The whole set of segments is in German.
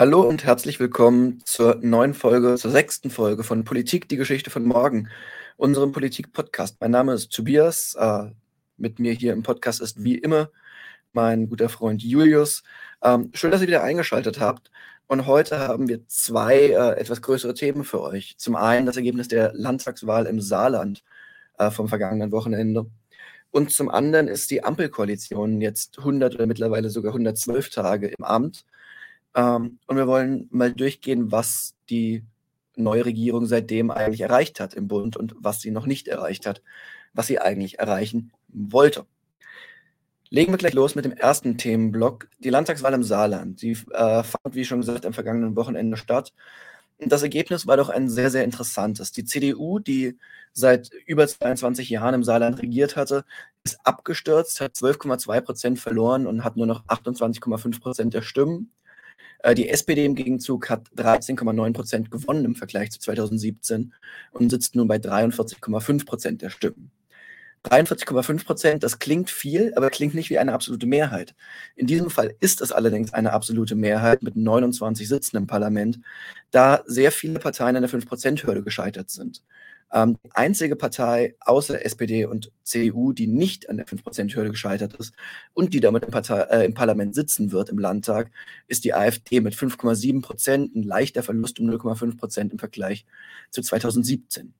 Hallo und herzlich willkommen zur neuen Folge, zur sechsten Folge von Politik, die Geschichte von morgen, unserem Politik-Podcast. Mein Name ist Tobias. Äh, mit mir hier im Podcast ist wie immer mein guter Freund Julius. Ähm, schön, dass ihr wieder eingeschaltet habt. Und heute haben wir zwei äh, etwas größere Themen für euch. Zum einen das Ergebnis der Landtagswahl im Saarland äh, vom vergangenen Wochenende. Und zum anderen ist die Ampelkoalition jetzt 100 oder mittlerweile sogar 112 Tage im Amt. Ähm, und wir wollen mal durchgehen, was die neue Regierung seitdem eigentlich erreicht hat im Bund und was sie noch nicht erreicht hat, was sie eigentlich erreichen wollte. Legen wir gleich los mit dem ersten Themenblock, die Landtagswahl im Saarland. Die äh, fand, wie schon gesagt, am vergangenen Wochenende statt. Und das Ergebnis war doch ein sehr, sehr interessantes. Die CDU, die seit über 22 Jahren im Saarland regiert hatte, ist abgestürzt, hat 12,2 Prozent verloren und hat nur noch 28,5 Prozent der Stimmen. Äh, die SPD im Gegenzug hat 13,9 Prozent gewonnen im Vergleich zu 2017 und sitzt nun bei 43,5 Prozent der Stimmen. 43,5 Prozent, das klingt viel, aber klingt nicht wie eine absolute Mehrheit. In diesem Fall ist es allerdings eine absolute Mehrheit mit 29 Sitzen im Parlament, da sehr viele Parteien an der 5-Prozent-Hürde gescheitert sind. Ähm, die einzige Partei außer SPD und CDU, die nicht an der 5%-Hürde gescheitert ist und die damit im, Partei, äh, im, Parlament sitzen wird, im Landtag, ist die AfD mit 5,7 Prozent, ein leichter Verlust um 0,5 Prozent im Vergleich zu 2017.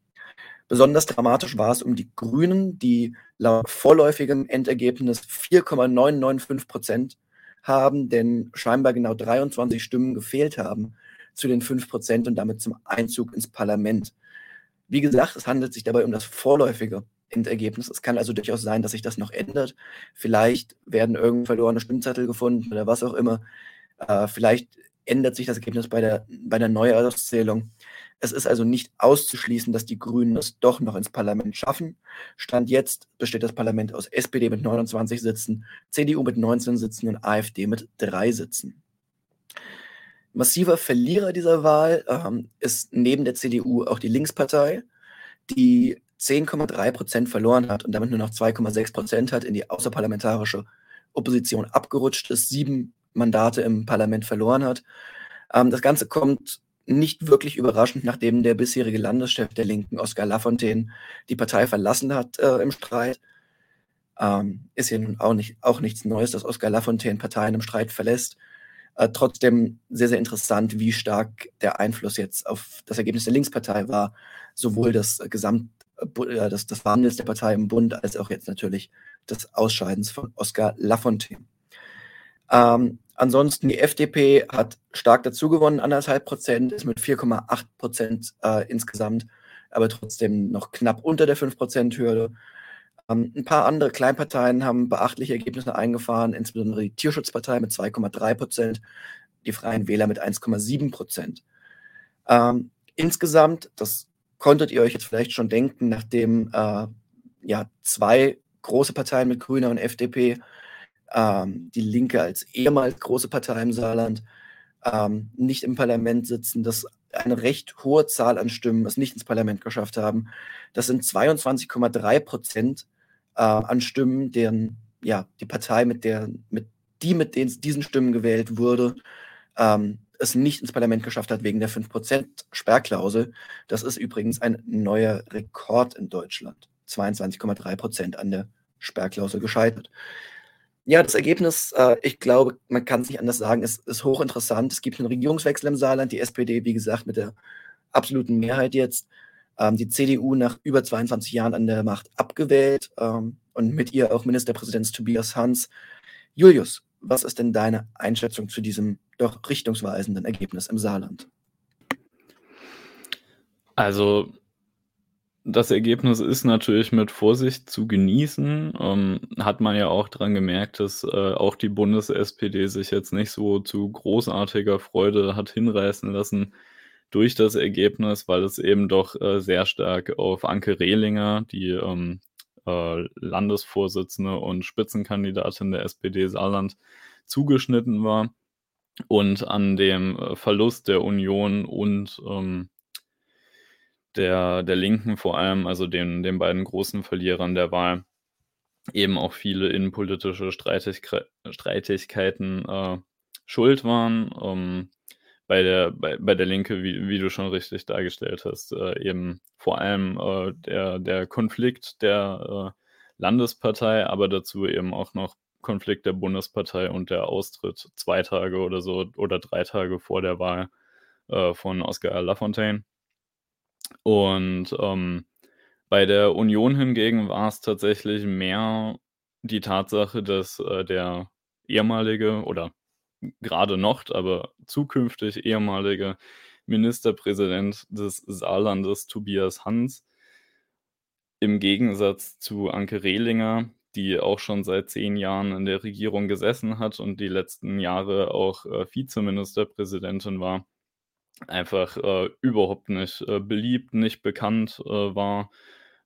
Besonders dramatisch war es um die Grünen, die laut vorläufigem Endergebnis 4,995 Prozent haben, denn scheinbar genau 23 Stimmen gefehlt haben zu den 5 Prozent und damit zum Einzug ins Parlament. Wie gesagt, es handelt sich dabei um das vorläufige Endergebnis. Es kann also durchaus sein, dass sich das noch ändert. Vielleicht werden irgend verlorene Stimmzettel gefunden oder was auch immer. Äh, vielleicht ändert sich das Ergebnis bei der, bei der Neuauszählung. Es ist also nicht auszuschließen, dass die Grünen es doch noch ins Parlament schaffen. Stand jetzt besteht das Parlament aus SPD mit 29 Sitzen, CDU mit 19 Sitzen und AfD mit drei Sitzen. Massiver Verlierer dieser Wahl ähm, ist neben der CDU auch die Linkspartei, die 10,3 Prozent verloren hat und damit nur noch 2,6 Prozent hat, in die außerparlamentarische Opposition abgerutscht ist, sieben Mandate im Parlament verloren hat. Ähm, das Ganze kommt nicht wirklich überraschend, nachdem der bisherige Landeschef der Linken, Oskar Lafontaine, die Partei verlassen hat äh, im Streit. Ähm, ist ja nun auch, nicht, auch nichts Neues, dass Oskar Lafontaine Parteien im Streit verlässt. Äh, trotzdem sehr, sehr interessant, wie stark der Einfluss jetzt auf das Ergebnis der Linkspartei war, sowohl das Gesamt, äh, das, das Wandels der Partei im Bund, als auch jetzt natürlich des Ausscheidens von Oskar Lafontaine. Ähm, ansonsten die FDP hat stark dazugewonnen, anderthalb Prozent, ist mit 4,8 Prozent äh, insgesamt, aber trotzdem noch knapp unter der 5-Prozent-Hürde. Ähm, ein paar andere Kleinparteien haben beachtliche Ergebnisse eingefahren, insbesondere die Tierschutzpartei mit 2,3 Prozent, die Freien Wähler mit 1,7 Prozent. Ähm, insgesamt, das konntet ihr euch jetzt vielleicht schon denken, nachdem äh, ja, zwei große Parteien mit Grüner und FDP, ähm, die Linke als ehemals große Partei im Saarland, ähm, nicht im Parlament sitzen, dass eine recht hohe Zahl an Stimmen es nicht ins Parlament geschafft haben. Das sind 22,3 Prozent äh, an Stimmen, deren ja die Partei mit der mit die mit den, diesen Stimmen gewählt wurde, ähm, es nicht ins Parlament geschafft hat wegen der 5% Sperrklausel. Das ist übrigens ein neuer Rekord in Deutschland. 22,3% an der Sperrklausel gescheitert. Ja, das Ergebnis, äh, ich glaube, man kann es nicht anders sagen, ist, ist hochinteressant. Es gibt einen Regierungswechsel im Saarland, die SPD, wie gesagt, mit der absoluten Mehrheit jetzt ähm, die CDU nach über 22 Jahren an der Macht abgewählt ähm, und mit ihr auch Ministerpräsident Tobias Hans. Julius, was ist denn deine Einschätzung zu diesem doch richtungsweisenden Ergebnis im Saarland? Also das Ergebnis ist natürlich mit Vorsicht zu genießen. Ähm, hat man ja auch daran gemerkt, dass äh, auch die Bundes-SPD sich jetzt nicht so zu großartiger Freude hat hinreißen lassen, durch das Ergebnis, weil es eben doch äh, sehr stark auf Anke Rehlinger, die ähm, äh, Landesvorsitzende und Spitzenkandidatin der SPD Saarland, zugeschnitten war und an dem äh, Verlust der Union und ähm, der, der Linken vor allem, also den, den beiden großen Verlierern der Wahl, eben auch viele innenpolitische Streitig Streitigkeiten äh, schuld waren. Ähm, bei der, bei, bei der Linke, wie, wie du schon richtig dargestellt hast, äh, eben vor allem äh, der, der Konflikt der äh, Landespartei, aber dazu eben auch noch Konflikt der Bundespartei und der Austritt zwei Tage oder so oder drei Tage vor der Wahl äh, von Oscar Lafontaine. Und ähm, bei der Union hingegen war es tatsächlich mehr die Tatsache, dass äh, der ehemalige oder gerade noch, aber zukünftig ehemalige Ministerpräsident des Saarlandes, Tobias Hans, im Gegensatz zu Anke Rehlinger, die auch schon seit zehn Jahren in der Regierung gesessen hat und die letzten Jahre auch äh, Vizeministerpräsidentin war, einfach äh, überhaupt nicht äh, beliebt, nicht bekannt äh, war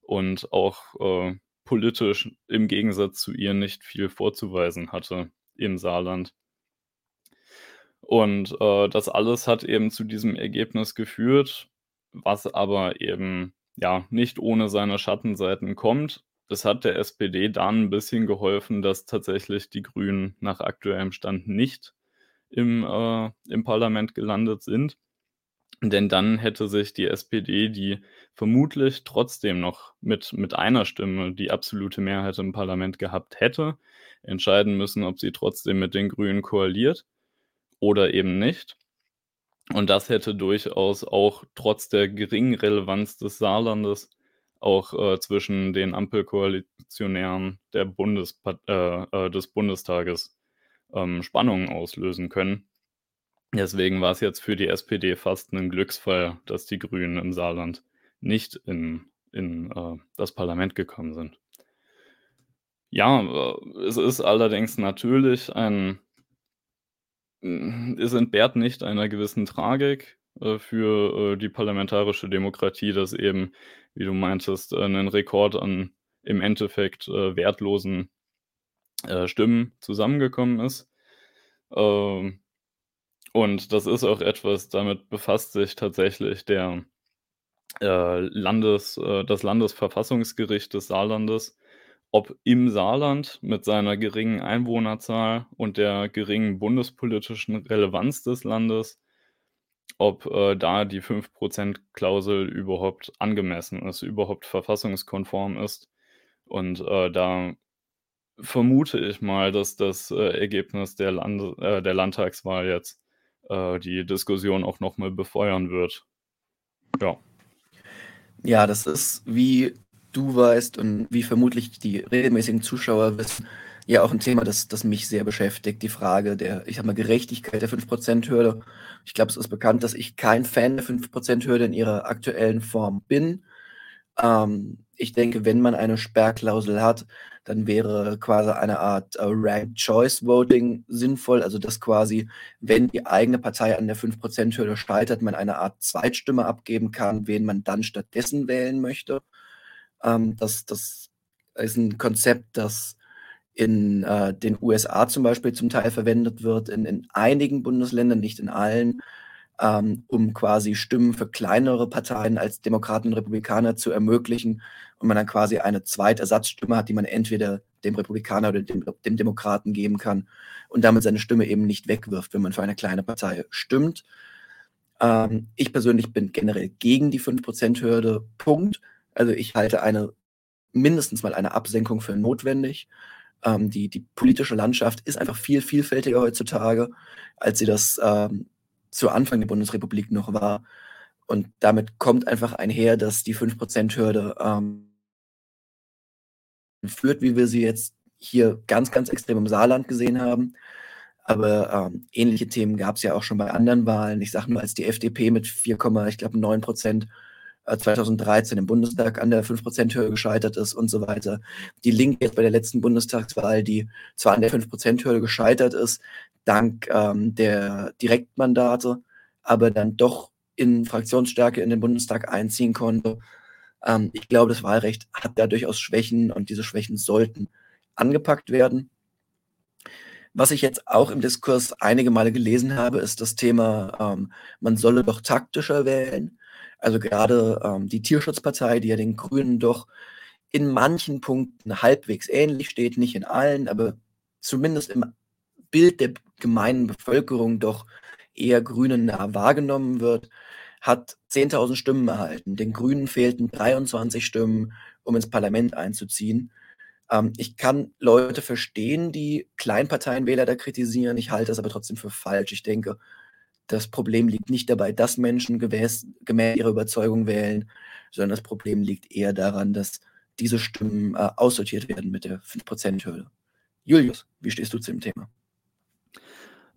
und auch äh, politisch im Gegensatz zu ihr nicht viel vorzuweisen hatte im Saarland. Und äh, das alles hat eben zu diesem Ergebnis geführt, was aber eben ja nicht ohne seine Schattenseiten kommt. Es hat der SPD dann ein bisschen geholfen, dass tatsächlich die Grünen nach aktuellem Stand nicht im, äh, im Parlament gelandet sind. Denn dann hätte sich die SPD, die vermutlich trotzdem noch mit, mit einer Stimme die absolute Mehrheit im Parlament gehabt hätte, entscheiden müssen, ob sie trotzdem mit den Grünen koaliert oder eben nicht. Und das hätte durchaus auch trotz der geringen Relevanz des Saarlandes auch äh, zwischen den Ampelkoalitionären der Bundespa äh, äh, des Bundestages ähm, Spannungen auslösen können. Deswegen war es jetzt für die SPD fast ein Glücksfall, dass die Grünen im Saarland nicht in, in äh, das Parlament gekommen sind. Ja, äh, es ist allerdings natürlich ein, es entbehrt nicht einer gewissen Tragik äh, für äh, die parlamentarische Demokratie, dass eben, wie du meintest, äh, ein Rekord an im Endeffekt äh, wertlosen Stimmen zusammengekommen ist. Ähm, und das ist auch etwas, damit befasst sich tatsächlich der äh, Landes, äh, das Landesverfassungsgericht des Saarlandes, ob im Saarland mit seiner geringen Einwohnerzahl und der geringen bundespolitischen Relevanz des Landes, ob äh, da die 5%-Klausel überhaupt angemessen ist, überhaupt verfassungskonform ist. Und äh, da vermute ich mal, dass das äh, Ergebnis der, Land äh, der Landtagswahl jetzt äh, die Diskussion auch nochmal befeuern wird. Ja. Ja, das ist, wie du weißt und wie vermutlich die regelmäßigen Zuschauer wissen, ja auch ein Thema, das, das mich sehr beschäftigt. Die Frage der, ich sag mal, Gerechtigkeit der 5%-Hürde. Ich glaube, es ist bekannt, dass ich kein Fan der 5%-Hürde in ihrer aktuellen Form bin. Ähm, ich denke, wenn man eine Sperrklausel hat, dann wäre quasi eine Art äh, Ranked Choice Voting sinnvoll. Also, dass quasi, wenn die eigene Partei an der 5%-Hürde scheitert, man eine Art Zweitstimme abgeben kann, wen man dann stattdessen wählen möchte. Ähm, das, das ist ein Konzept, das in äh, den USA zum Beispiel zum Teil verwendet wird, in, in einigen Bundesländern, nicht in allen ähm, um quasi Stimmen für kleinere Parteien als Demokraten und Republikaner zu ermöglichen und man dann quasi eine Zweitersatzstimme hat, die man entweder dem Republikaner oder dem, dem Demokraten geben kann und damit seine Stimme eben nicht wegwirft, wenn man für eine kleine Partei stimmt. Ähm, ich persönlich bin generell gegen die 5%-Hürde. Punkt. Also ich halte eine mindestens mal eine Absenkung für notwendig. Ähm, die, die politische Landschaft ist einfach viel vielfältiger heutzutage, als sie das ähm, zu Anfang der Bundesrepublik noch war. Und damit kommt einfach einher, dass die 5%-Hürde ähm, führt, wie wir sie jetzt hier ganz, ganz extrem im Saarland gesehen haben. Aber ähm, ähnliche Themen gab es ja auch schon bei anderen Wahlen. Ich sage nur, als die FDP mit 4, ich glaube 9 Prozent 2013 im Bundestag an der 5%-Hürde gescheitert ist und so weiter. Die Linke jetzt bei der letzten Bundestagswahl, die zwar an der 5%-Hürde gescheitert ist, dank ähm, der Direktmandate, aber dann doch in Fraktionsstärke in den Bundestag einziehen konnte. Ähm, ich glaube, das Wahlrecht hat da durchaus Schwächen und diese Schwächen sollten angepackt werden. Was ich jetzt auch im Diskurs einige Male gelesen habe, ist das Thema, ähm, man solle doch taktischer wählen. Also gerade ähm, die Tierschutzpartei, die ja den Grünen doch in manchen Punkten halbwegs ähnlich steht, nicht in allen, aber zumindest im Bild der gemeinen Bevölkerung doch eher grünennah wahrgenommen wird, hat 10.000 Stimmen erhalten. Den Grünen fehlten 23 Stimmen, um ins Parlament einzuziehen. Ähm, ich kann Leute verstehen, die Kleinparteienwähler da kritisieren. Ich halte das aber trotzdem für falsch. Ich denke, das Problem liegt nicht dabei, dass Menschen gemäß, gemäß ihrer Überzeugung wählen, sondern das Problem liegt eher daran, dass diese Stimmen äh, aussortiert werden mit der 5%-Hürde. Julius, wie stehst du zu dem Thema?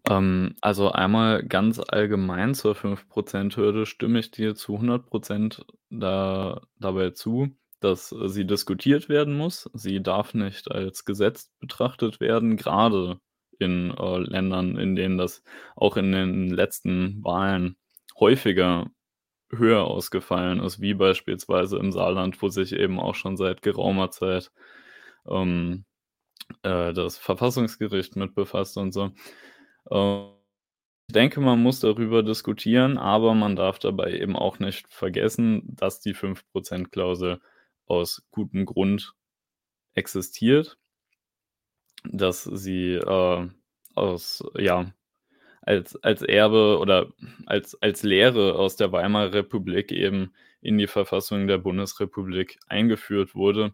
Ähm, also einmal ganz allgemein zur 5%-Hürde stimme ich dir zu 100 da, dabei zu, dass sie diskutiert werden muss. Sie darf nicht als Gesetz betrachtet werden, gerade in äh, Ländern, in denen das auch in den letzten Wahlen häufiger höher ausgefallen ist, wie beispielsweise im Saarland, wo sich eben auch schon seit geraumer Zeit ähm, äh, das Verfassungsgericht mit befasst und so. Äh, ich denke, man muss darüber diskutieren, aber man darf dabei eben auch nicht vergessen, dass die 5%-Klausel aus gutem Grund existiert, dass sie äh, aus, ja, als, als Erbe oder als, als Lehre aus der Weimarer Republik eben in die Verfassung der Bundesrepublik eingeführt wurde.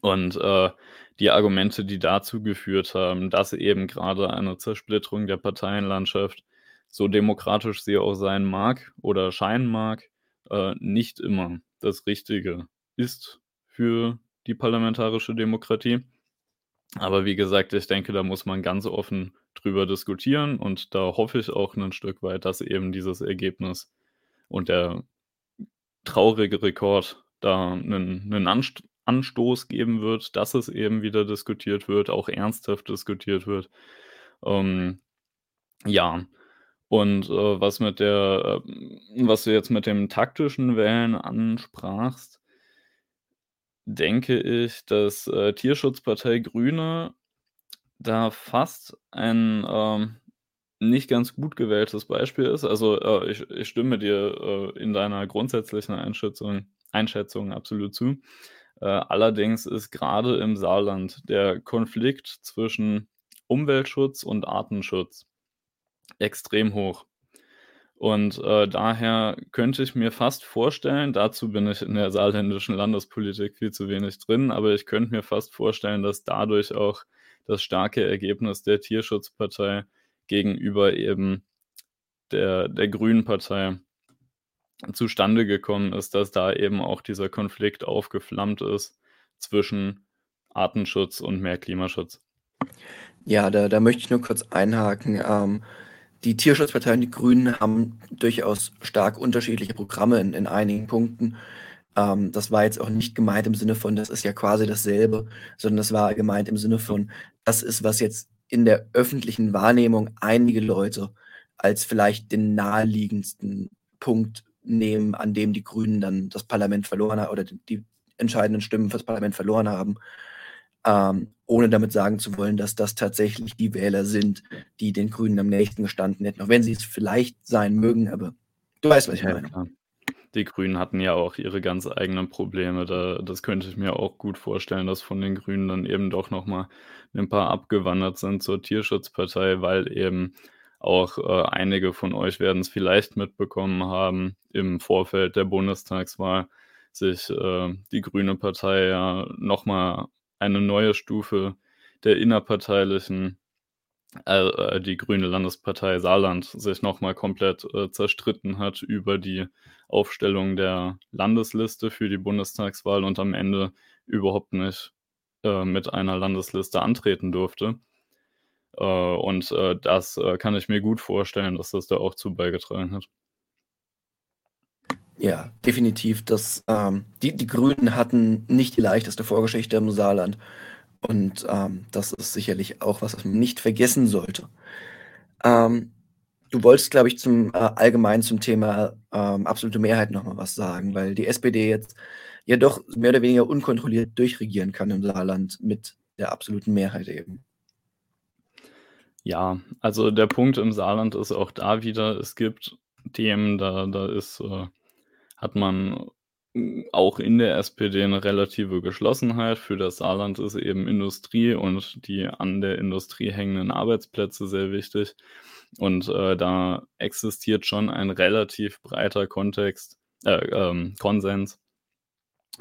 Und äh, die Argumente, die dazu geführt haben, dass eben gerade eine Zersplitterung der Parteienlandschaft, so demokratisch sie auch sein mag oder scheinen mag, äh, nicht immer das Richtige ist für die parlamentarische Demokratie. Aber wie gesagt, ich denke, da muss man ganz offen drüber diskutieren und da hoffe ich auch ein Stück weit, dass eben dieses Ergebnis und der traurige Rekord da einen, einen Anst Anstoß geben wird, dass es eben wieder diskutiert wird, auch ernsthaft diskutiert wird. Ähm, ja, und äh, was mit der, äh, was du jetzt mit dem taktischen Wählen ansprachst, denke ich, dass äh, Tierschutzpartei Grüne da fast ein ähm, nicht ganz gut gewähltes Beispiel ist. Also äh, ich, ich stimme dir äh, in deiner grundsätzlichen Einschätzung, Einschätzung absolut zu. Äh, allerdings ist gerade im Saarland der Konflikt zwischen Umweltschutz und Artenschutz extrem hoch. Und äh, daher könnte ich mir fast vorstellen, dazu bin ich in der saarländischen Landespolitik viel zu wenig drin, aber ich könnte mir fast vorstellen, dass dadurch auch das starke Ergebnis der Tierschutzpartei gegenüber eben der, der Grünen Partei zustande gekommen ist, dass da eben auch dieser Konflikt aufgeflammt ist zwischen Artenschutz und mehr Klimaschutz. Ja, da, da möchte ich nur kurz einhaken. Ähm, die Tierschutzpartei und die Grünen haben durchaus stark unterschiedliche Programme in, in einigen Punkten. Ähm, das war jetzt auch nicht gemeint im Sinne von, das ist ja quasi dasselbe, sondern das war gemeint im Sinne von, das ist, was jetzt in der öffentlichen Wahrnehmung einige Leute als vielleicht den naheliegendsten Punkt nehmen, an dem die Grünen dann das Parlament verloren haben oder die entscheidenden Stimmen fürs Parlament verloren haben ähm, ohne damit sagen zu wollen, dass das tatsächlich die Wähler sind, die den Grünen am nächsten gestanden hätten, auch wenn sie es vielleicht sein mögen, aber du weißt, was ich ja, meine. Klar. Die Grünen hatten ja auch ihre ganz eigenen Probleme. Da, das könnte ich mir auch gut vorstellen, dass von den Grünen dann eben doch nochmal ein paar abgewandert sind zur Tierschutzpartei, weil eben auch äh, einige von euch werden es vielleicht mitbekommen haben, im Vorfeld der Bundestagswahl sich äh, die Grüne Partei ja nochmal eine neue Stufe der innerparteilichen, äh, äh, die Grüne Landespartei Saarland sich nochmal komplett äh, zerstritten hat über die Aufstellung der Landesliste für die Bundestagswahl und am Ende überhaupt nicht äh, mit einer Landesliste antreten durfte. Äh, und äh, das kann ich mir gut vorstellen, dass das da auch zu beigetragen hat. Ja, definitiv. Das, ähm, die, die Grünen hatten nicht die leichteste Vorgeschichte im Saarland. Und ähm, das ist sicherlich auch was, was man nicht vergessen sollte. Ähm, du wolltest, glaube ich, zum äh, allgemein zum Thema ähm, absolute Mehrheit nochmal was sagen, weil die SPD jetzt ja doch mehr oder weniger unkontrolliert durchregieren kann im Saarland mit der absoluten Mehrheit eben. Ja, also der Punkt im Saarland ist auch da wieder, es gibt Themen, da, da ist äh, hat man hm, auch in der SPD eine relative Geschlossenheit. Für das Saarland ist eben Industrie und die an der Industrie hängenden Arbeitsplätze sehr wichtig. Und äh, da existiert schon ein relativ breiter Kontext, äh, ähm, Konsens,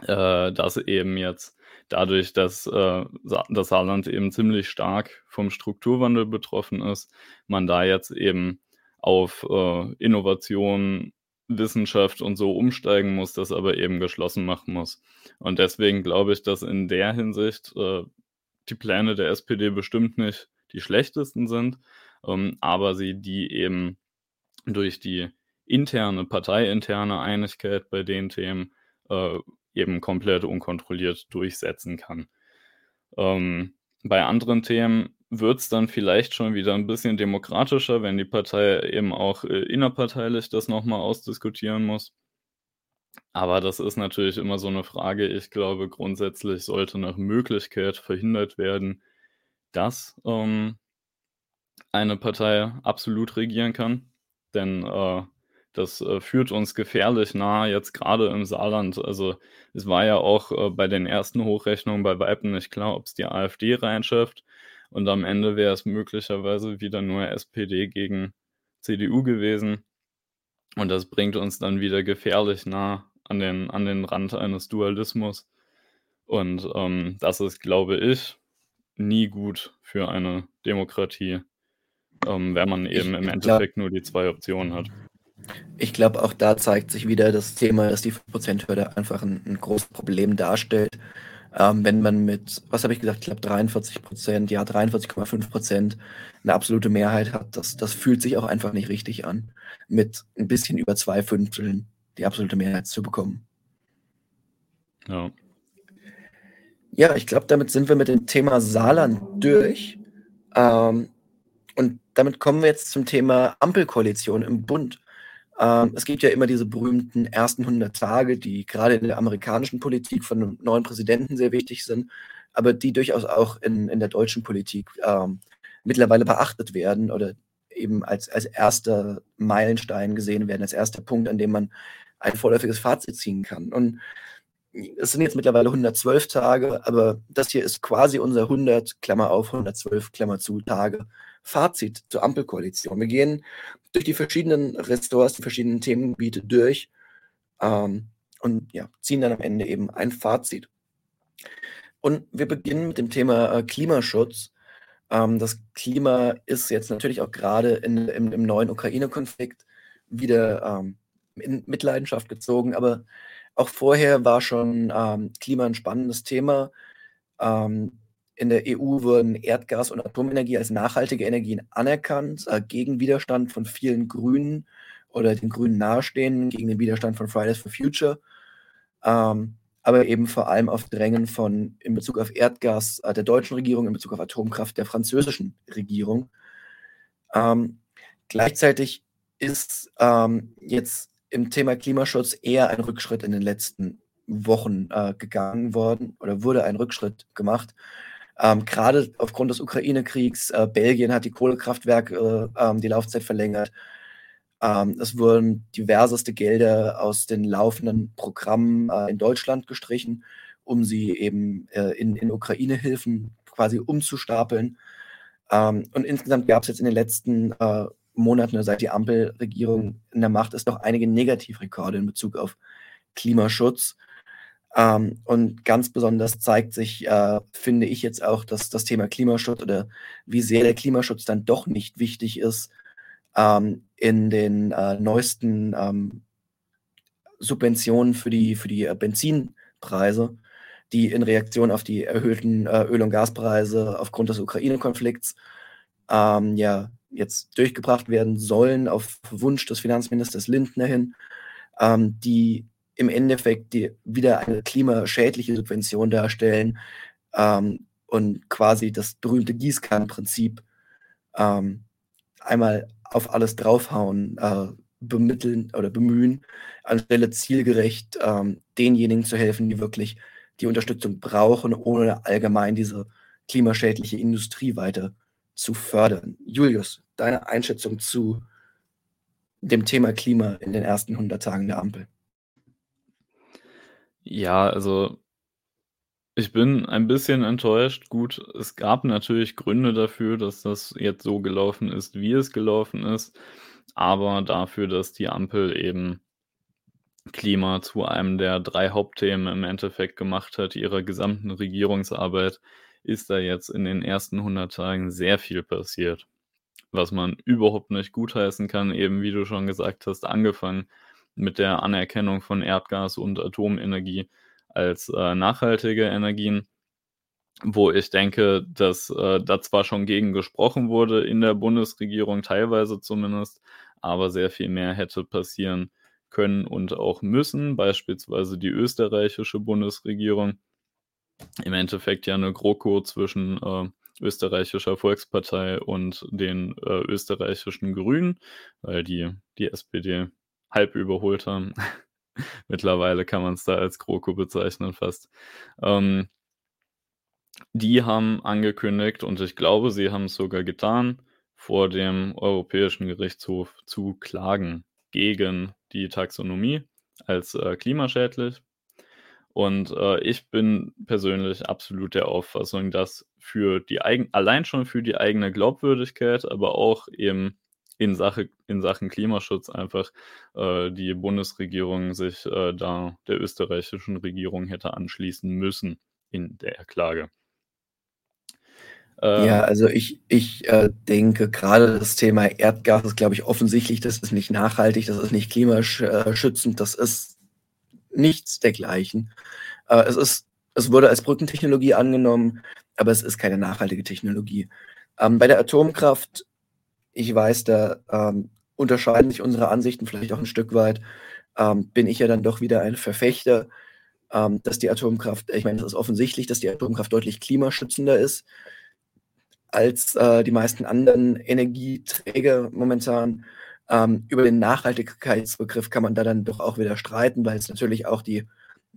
äh, dass eben jetzt dadurch, dass äh, das Saarland eben ziemlich stark vom Strukturwandel betroffen ist, man da jetzt eben auf äh, Innovation, Wissenschaft und so umsteigen muss, das aber eben geschlossen machen muss. Und deswegen glaube ich, dass in der Hinsicht äh, die Pläne der SPD bestimmt nicht die schlechtesten sind, ähm, aber sie die eben durch die interne, parteiinterne Einigkeit bei den Themen äh, eben komplett unkontrolliert durchsetzen kann. Ähm, bei anderen Themen wird es dann vielleicht schon wieder ein bisschen demokratischer, wenn die Partei eben auch äh, innerparteilich das nochmal ausdiskutieren muss. Aber das ist natürlich immer so eine Frage. Ich glaube, grundsätzlich sollte nach Möglichkeit verhindert werden, dass ähm, eine Partei absolut regieren kann. Denn äh, das äh, führt uns gefährlich nah, jetzt gerade im Saarland. Also es war ja auch äh, bei den ersten Hochrechnungen bei Weitem nicht klar, ob es die AfD reinschafft. Und am Ende wäre es möglicherweise wieder nur SPD gegen CDU gewesen. Und das bringt uns dann wieder gefährlich nah an den, an den Rand eines Dualismus. Und ähm, das ist, glaube ich, nie gut für eine Demokratie, ähm, wenn man eben ich im Endeffekt glaub, nur die zwei Optionen hat. Ich glaube, auch da zeigt sich wieder das Thema, dass die 5%-Hürde einfach ein, ein großes Problem darstellt. Ähm, wenn man mit, was habe ich gesagt, ich glaube 43 Prozent, ja 43,5 Prozent eine absolute Mehrheit hat, das, das fühlt sich auch einfach nicht richtig an, mit ein bisschen über zwei Fünfteln die absolute Mehrheit zu bekommen. Ja. Ja, ich glaube, damit sind wir mit dem Thema Saarland durch. Ähm, und damit kommen wir jetzt zum Thema Ampelkoalition im Bund. Ähm, es gibt ja immer diese berühmten ersten 100 Tage, die gerade in der amerikanischen Politik von einem neuen Präsidenten sehr wichtig sind, aber die durchaus auch in, in der deutschen Politik ähm, mittlerweile beachtet werden oder eben als, als erster Meilenstein gesehen werden, als erster Punkt, an dem man ein vorläufiges Fazit ziehen kann. Und es sind jetzt mittlerweile 112 Tage, aber das hier ist quasi unser 100, Klammer auf, 112, Klammer zu, Tage Fazit zur Ampelkoalition. Wir gehen durch die verschiedenen Ressorts, die verschiedenen Themengebiete durch ähm, und ja, ziehen dann am Ende eben ein Fazit. Und wir beginnen mit dem Thema äh, Klimaschutz. Ähm, das Klima ist jetzt natürlich auch gerade im, im, neuen Ukraine-Konflikt wieder ähm, in Mitleidenschaft gezogen, aber auch vorher war schon ähm, Klima ein spannendes Thema. Ähm, in der EU wurden Erdgas und Atomenergie als nachhaltige Energien anerkannt, äh, gegen Widerstand von vielen Grünen oder den Grünen nahestehenden, gegen den Widerstand von Fridays for Future, ähm, aber eben vor allem auf Drängen von in Bezug auf Erdgas äh, der deutschen Regierung, in Bezug auf Atomkraft der französischen Regierung. Ähm, gleichzeitig ist ähm, jetzt im Thema Klimaschutz eher ein Rückschritt in den letzten Wochen äh, gegangen worden oder wurde ein Rückschritt gemacht. Ähm, Gerade aufgrund des Ukraine-Kriegs, äh, Belgien hat die Kohlekraftwerke äh, ähm, die Laufzeit verlängert. Ähm, es wurden diverseste Gelder aus den laufenden Programmen äh, in Deutschland gestrichen, um sie eben äh, in, in Ukraine-Hilfen quasi umzustapeln. Ähm, und insgesamt gab es jetzt in den letzten äh, Monaten, seit die Ampelregierung in der Macht ist, noch einige Negativrekorde in Bezug auf Klimaschutz. Ähm, und ganz besonders zeigt sich, äh, finde ich jetzt auch, dass das Thema Klimaschutz oder wie sehr der Klimaschutz dann doch nicht wichtig ist ähm, in den äh, neuesten ähm, Subventionen für die, für die äh, Benzinpreise, die in Reaktion auf die erhöhten äh, Öl- und Gaspreise aufgrund des Ukraine-Konflikts ähm, ja jetzt durchgebracht werden sollen auf Wunsch des Finanzministers Lindner hin, ähm, die im Endeffekt die wieder eine klimaschädliche Subvention darstellen ähm, und quasi das berühmte Gießkannenprinzip ähm, einmal auf alles draufhauen, äh, bemitteln oder bemühen, anstelle zielgerecht ähm, denjenigen zu helfen, die wirklich die Unterstützung brauchen, ohne allgemein diese klimaschädliche Industrie weiter zu fördern. Julius, deine Einschätzung zu dem Thema Klima in den ersten 100 Tagen der Ampel? Ja, also Ich bin ein bisschen enttäuscht. Gut, es gab natürlich Gründe dafür, dass das jetzt so gelaufen ist, wie es gelaufen ist, aber dafür, dass die Ampel eben Klima zu einem der 3 Hauptthemen im Endeffekt gemacht hat ihrer gesamten Regierungsarbeit, ist da jetzt in den ersten 100 Tagen sehr viel passiert, was man überhaupt nicht gutheißen kann, eben wie du schon gesagt hast, angefangen mit der Anerkennung von Erdgas und Atomenergie als äh, nachhaltige Energien, wo ich denke, dass äh, da zwar schon gegen gesprochen wurde in der Bundesregierung, teilweise zumindest, aber sehr viel mehr hätte passieren können und auch müssen, beispielsweise die österreichische Bundesregierung. Im Endeffekt ja eine GroKo zwischen äh, österreichischer Volkspartei und den äh, österreichischen Grünen, weil die die SPD halb überholt haben. Mittlerweile kann man es da als GroKo bezeichnen fast. Ähm, die haben angekündigt, und ich glaube, sie haben es sogar getan, vor dem Europäischen Gerichtshof zu klagen gegen die Taxonomie als äh, klimaschädlich. Und äh, ich bin persönlich absolut der Auffassung, dass für die allein schon für die eigene Glaubwürdigkeit, aber auch eben in, Sache, in Sachen Klimaschutz einfach äh, die Bundesregierung sich äh, da der österreichischen Regierung hätte anschließen müssen in der Klage. Ähm, ja, also ich, ich äh, denke, gerade das Thema Erdgas ist, glaube ich, offensichtlich, das ist nicht nachhaltig, das ist nicht klimaschützend, das ist nichts dergleichen. Äh, es, ist, es wurde als Brückentechnologie angenommen, aber es ist keine nachhaltige Technologie. Ähm, bei der Atomkraft ich weiß, da ähm, unterscheiden sich unsere Ansichten vielleicht auch ein Stück weit. Ähm, bin ich ja dann doch wieder ein Verfechter, ähm, dass die Atomkraft, ich meine, es ist offensichtlich, dass die Atomkraft deutlich klimaschützender ist als äh, die meisten anderen Energieträger momentan. Ähm, über den Nachhaltigkeitsbegriff kann man da dann doch auch wieder streiten, weil es natürlich auch die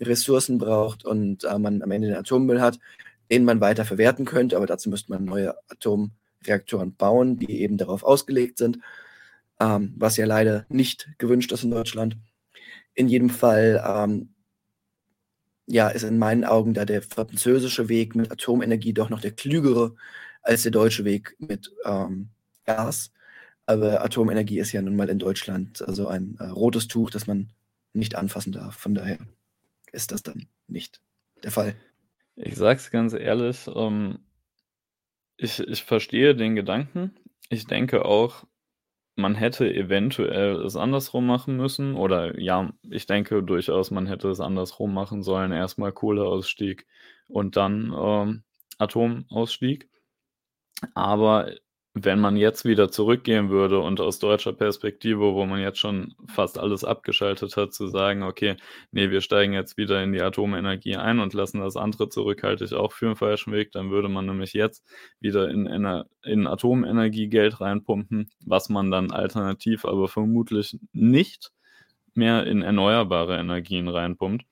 Ressourcen braucht und äh, man am Ende den Atommüll hat, den man weiter verwerten könnte, aber dazu müsste man neue Atom Reaktoren bauen, die eben darauf ausgelegt sind, ähm, was ja leider nicht gewünscht ist in Deutschland. In jedem Fall ähm, ja, ist in meinen Augen da der französische Weg mit Atomenergie doch noch der klügere als der deutsche Weg mit ähm, Gas. Aber Atomenergie ist ja nun mal in Deutschland also ein äh, rotes Tuch, das man nicht anfassen darf. Von daher ist das dann nicht der Fall. Ich sag's ganz ehrlich, ähm, ich ich verstehe den Gedanken. Ich denke auch, man hätte eventuell es andersrum machen müssen oder ja, ich denke durchaus, man hätte es andersrum machen sollen. Erstmal Kohleausstieg und dann, ähm, Atomausstieg. Aber wenn man jetzt wieder zurückgehen würde und aus deutscher Perspektive, wo man jetzt schon fast alles abgeschaltet hat, zu sagen: „Okay, nee, wir steigen jetzt wieder in die Atomenergie ein und lassen das andere zurück“, halte ich auch für 'n falschen Weg. Dann würde man nämlich jetzt wieder in Ener in Atomenergie Geld reinpumpen, was man dann alternativ aber vermutlich nicht mehr in erneuerbare Energien reinpumpt.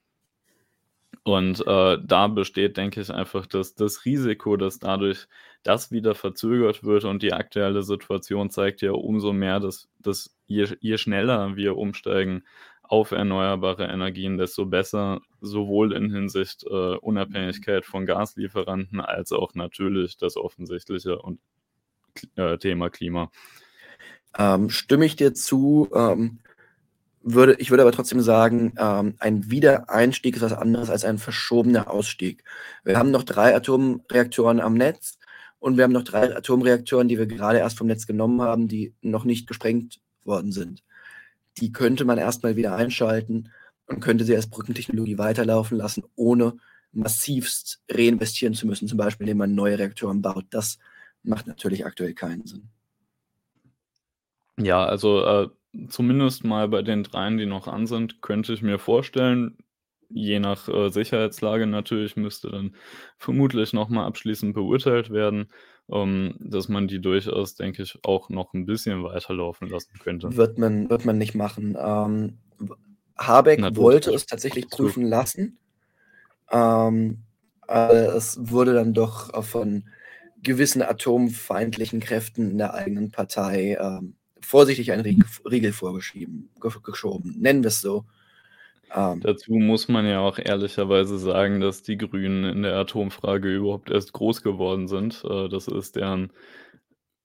Und, äh, da besteht, denke ich, einfach das das Risiko, dass dadurch das wieder verzögert wird und die aktuelle Situation zeigt ja umso mehr, dass dass je je schneller wir umsteigen auf erneuerbare Energien, desto besser, sowohl in Hinsicht, äh, Unabhängigkeit von Gaslieferanten als auch natürlich das offensichtliche und äh, Thema Klima. Ähm, stimme ich dir zu, ähm würde, ich würde aber trotzdem sagen, ähm, ein Wiedereinstieg ist was anderes als ein verschobener Ausstieg. Wir haben noch drei Atomreaktoren am Netz und wir haben noch drei Atomreaktoren, die wir gerade erst vom Netz genommen haben, die noch nicht gesprengt worden sind. Die könnte man erstmal wieder einschalten und könnte sie als Brückentechnologie weiterlaufen lassen, ohne massivst reinvestieren zu müssen, zum Beispiel indem man neue Reaktoren baut. Das macht natürlich aktuell keinen Sinn. Ja, also äh, zumindest mal bei den dreien, die noch an sind, könnte ich mir vorstellen, je nach äh, Sicherheitslage natürlich, müsste dann vermutlich nochmal abschließend beurteilt werden, ähm, dass man die durchaus, denke ich, auch noch ein bisschen weiterlaufen lassen könnte. Wird man, wird man nicht machen. Ähm, Habeck natürlich. wollte es tatsächlich prüfen lassen. Ähm, es wurde dann doch von gewissen atomfeindlichen Kräften in der eigenen Partei ähm, vorsichtig einen Riegel, vorgeschoben, geschoben. Nennen wir es so. Ähm. Dazu muss man ja auch ehrlicherweise sagen, dass die Grünen in der Atomfrage überhaupt erst groß geworden sind. Äh, das ist deren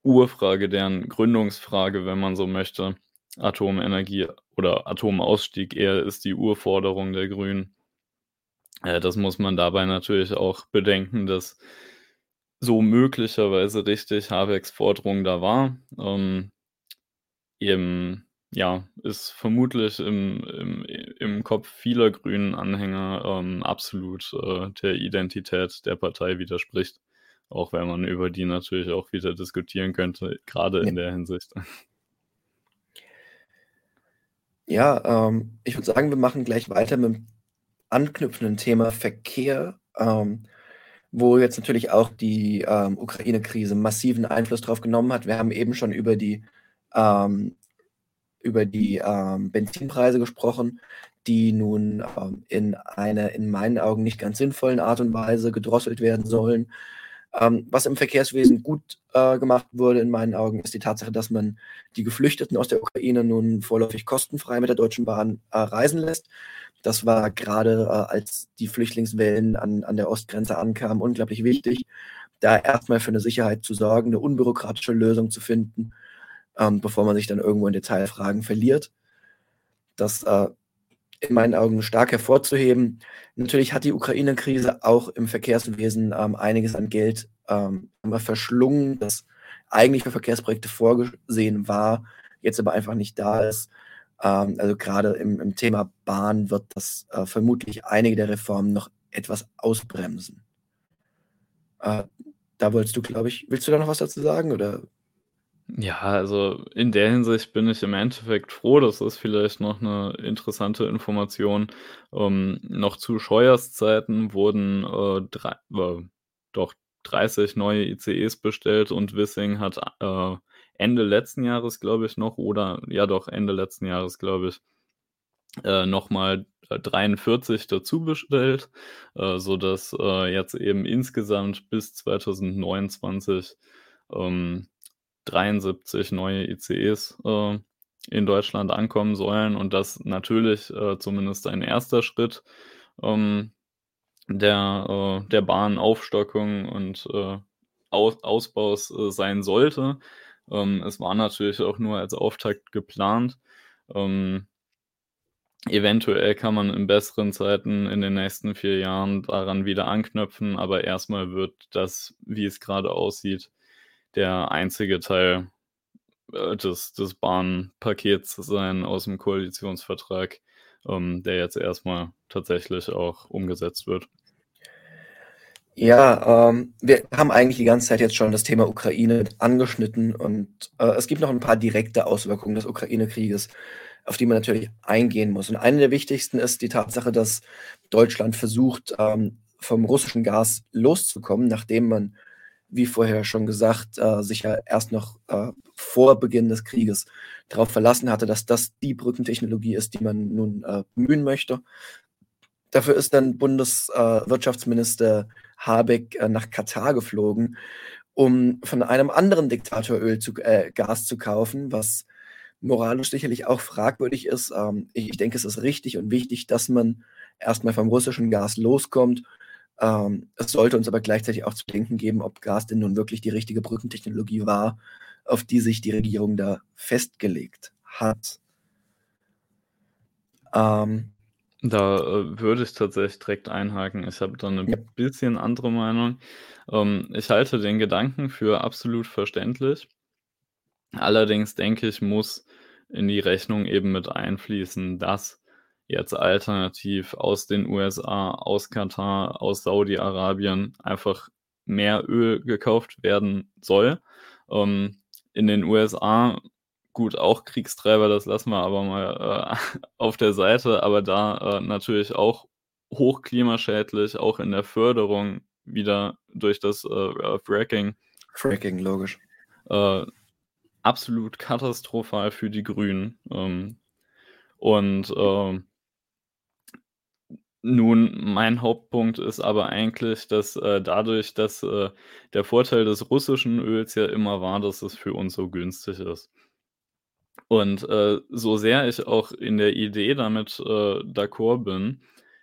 Urfrage, deren Gründungsfrage, wenn man so möchte. Atomenergie oder Atomausstieg eher ist die Urforderung der Grünen. Äh, das muss man dabei natürlich auch bedenken, dass so möglicherweise richtig Habecks Forderung da war. Ähm, eben, ja, ist vermutlich im im im Kopf vieler Grünen-Anhänger, ähm, absolut, äh, der Identität der Partei widerspricht, auch wenn man über die natürlich auch wieder diskutieren könnte, grade Ja. in der Hinsicht. Ja, ähm, ich würde sagen, wir machen gleich weiter mit'm anknüpfenden Thema Verkehr, ähm, wo jetzt natürlich auch die, ähm, Ukraine-Krise massiven Einfluss drauf genommen hat. Wir haben eben schon über die ähm, über die, ähm, Benzinpreise gesprochen, die nun, ähm, in einer in meinen Augen nicht ganz sinnvollen Art und Weise gedrosselt werden sollen. Ähm, was im Verkehrswesen gut, äh, gemacht wurde in meinen Augen, ist die Tatsache, dass man die Geflüchteten aus der Ukraine nun vorläufig kostenfrei mit der Deutschen Bahn, äh, reisen lässt. Das war grade, äh, als die Flüchtlingswellen an an der Ostgrenze ankamen, unglaublich wichtig, da erst mal für 'ne Sicherheit zu sorgen, 'ne unbürokratische Lösung zu finden, ähm, bevor man sich dann irgendwo in Detailfragen verliert. Das, äh, in meinen Augen stark hervorzuheben. Natürlich hat die Ukraine-Krise auch im Verkehrswesen, ähm, einiges an Geld, ähm, verschlungen, das eigentlich für Verkehrsprojekte vorgesehen war, jetzt aber einfach nicht da ist. Ähm, also grade im im Thema Bahn wird das, äh, vermutlich einige der Reformen noch etwas ausbremsen. Äh, da wolltest du, glaube ich willst du da noch was dazu sagen, oder? Ja, also in der Hinsicht bin ich im Endeffekt froh, das ist vielleicht noch 'ne interessante Information. Ähm, noch zu Scheuers Zeiten wurden, äh, drei äh, doch 30 neue ICEs bestellt und Wissing hat, äh, Ende letzten Jahres, glaube ich, noch oder ja doch, Ende letzten Jahres, glaube ich, äh, noch mal, äh, 43 dazu bestellt, äh, sodass, äh, jetzt eben insgesamt bis 2029, ähm, 73 neue ICEs, äh, in Deutschland ankommen sollen und das natürlich, äh, zumindest ein 1. Schritt, ähm, der, äh der Bahnaufstockung und, äh, Aus Ausbaus, äh, sein sollte. Ähm, es war natürlich auch nur als Auftakt geplant. Ähm eventuell kann man in besseren Zeiten in den nächsten 4 Jahren daran wieder anknüpfen, aber erst mal wird das, wie es grade aussieht, der einzige Teil, äh, des des Bahnpakets sein aus'm Koalitionsvertrag, ähm, der jetzt erst mal tatsächlich auch umgesetzt wird. Ja, ähm, wir haben eigentlich die ganze Zeit jetzt schon das Thema Ukraine angeschnitten und, äh, es gibt noch 'n paar direkte Auswirkungen des Ukraine-Krieges, auf die man natürlich eingehen muss. Und eine der wichtigsten ist die Tatsache, dass Deutschland versucht, ähm, vom russischen Gas loszukommen, nachdem man, wie vorher schon gesagt, äh, sich ja erst noch, äh, vor Beginn des Krieges drauf verlassen hatte, dass das die Brückentechnologie ist, die man nun, äh, bemühen möchte. Dafür ist dann Bundes äh, Habeck, äh, nach Katar geflogen, um von einem anderen Diktator Öl zu äh, Gas zu kaufen, was moralisch sicherlich auch fragwürdig ist. Ähm, ich ich denke, es ist richtig und wichtig, dass man erst mal vom russischen Gas loskommt. Ähm, es sollte uns aber gleichzeitig auch zu denken geben, ob Gas denn nun wirklich die richtige Brückentechnologie war, auf die sich die Regierung da festgelegt hat. Ähm Da, äh, würde ich tatsächlich direkt einhaken. Ich habe da 'ne Ja. bisschen andere Meinung. Ähm, ich halte den Gedanken für absolut verständlich. Allerdings denke ich, muss in die Rechnung eben mit einfließen, dass jetzt alternativ aus den USA, aus Katar, aus Saudi-Arabien einfach mehr Öl gekauft werden soll. Ähm, in den USA gut, auch Kriegstreiber, das lassen wir aber mal, äh, auf der Seite, aber da, äh, natürlich auch hoch klimaschädlich, auch in der Förderung wieder durch das, äh, äh, Fracking. Fracking, logisch. Äh, absolut katastrophal für die Grünen. Ähm, und, ähm nun, mein Hauptpunkt ist aber eigentlich, dass, äh, dadurch, dass, äh, der Vorteil des russischen Öls ja immer war, dass es für uns so günstig ist. Und, äh, so sehr ich auch in der Idee damit, äh, d'accord bin,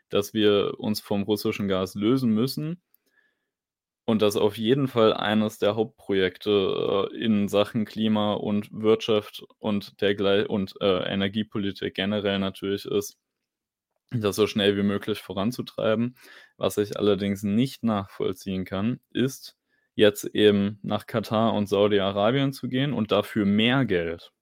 dass wir uns vom russischen Gas lösen müssen und das auf jeden Fall eines der Hauptprojekte, äh, in Sachen Klima und Wirtschaft und derglei und, äh, Energiepolitik generell natürlich ist, das so schnell wie möglich voranzutreiben. Was ich allerdings nicht nachvollziehen kann, ist, jetzt eben nach Katar und Saudi-Arabien zu gehen und dafür mehr Geld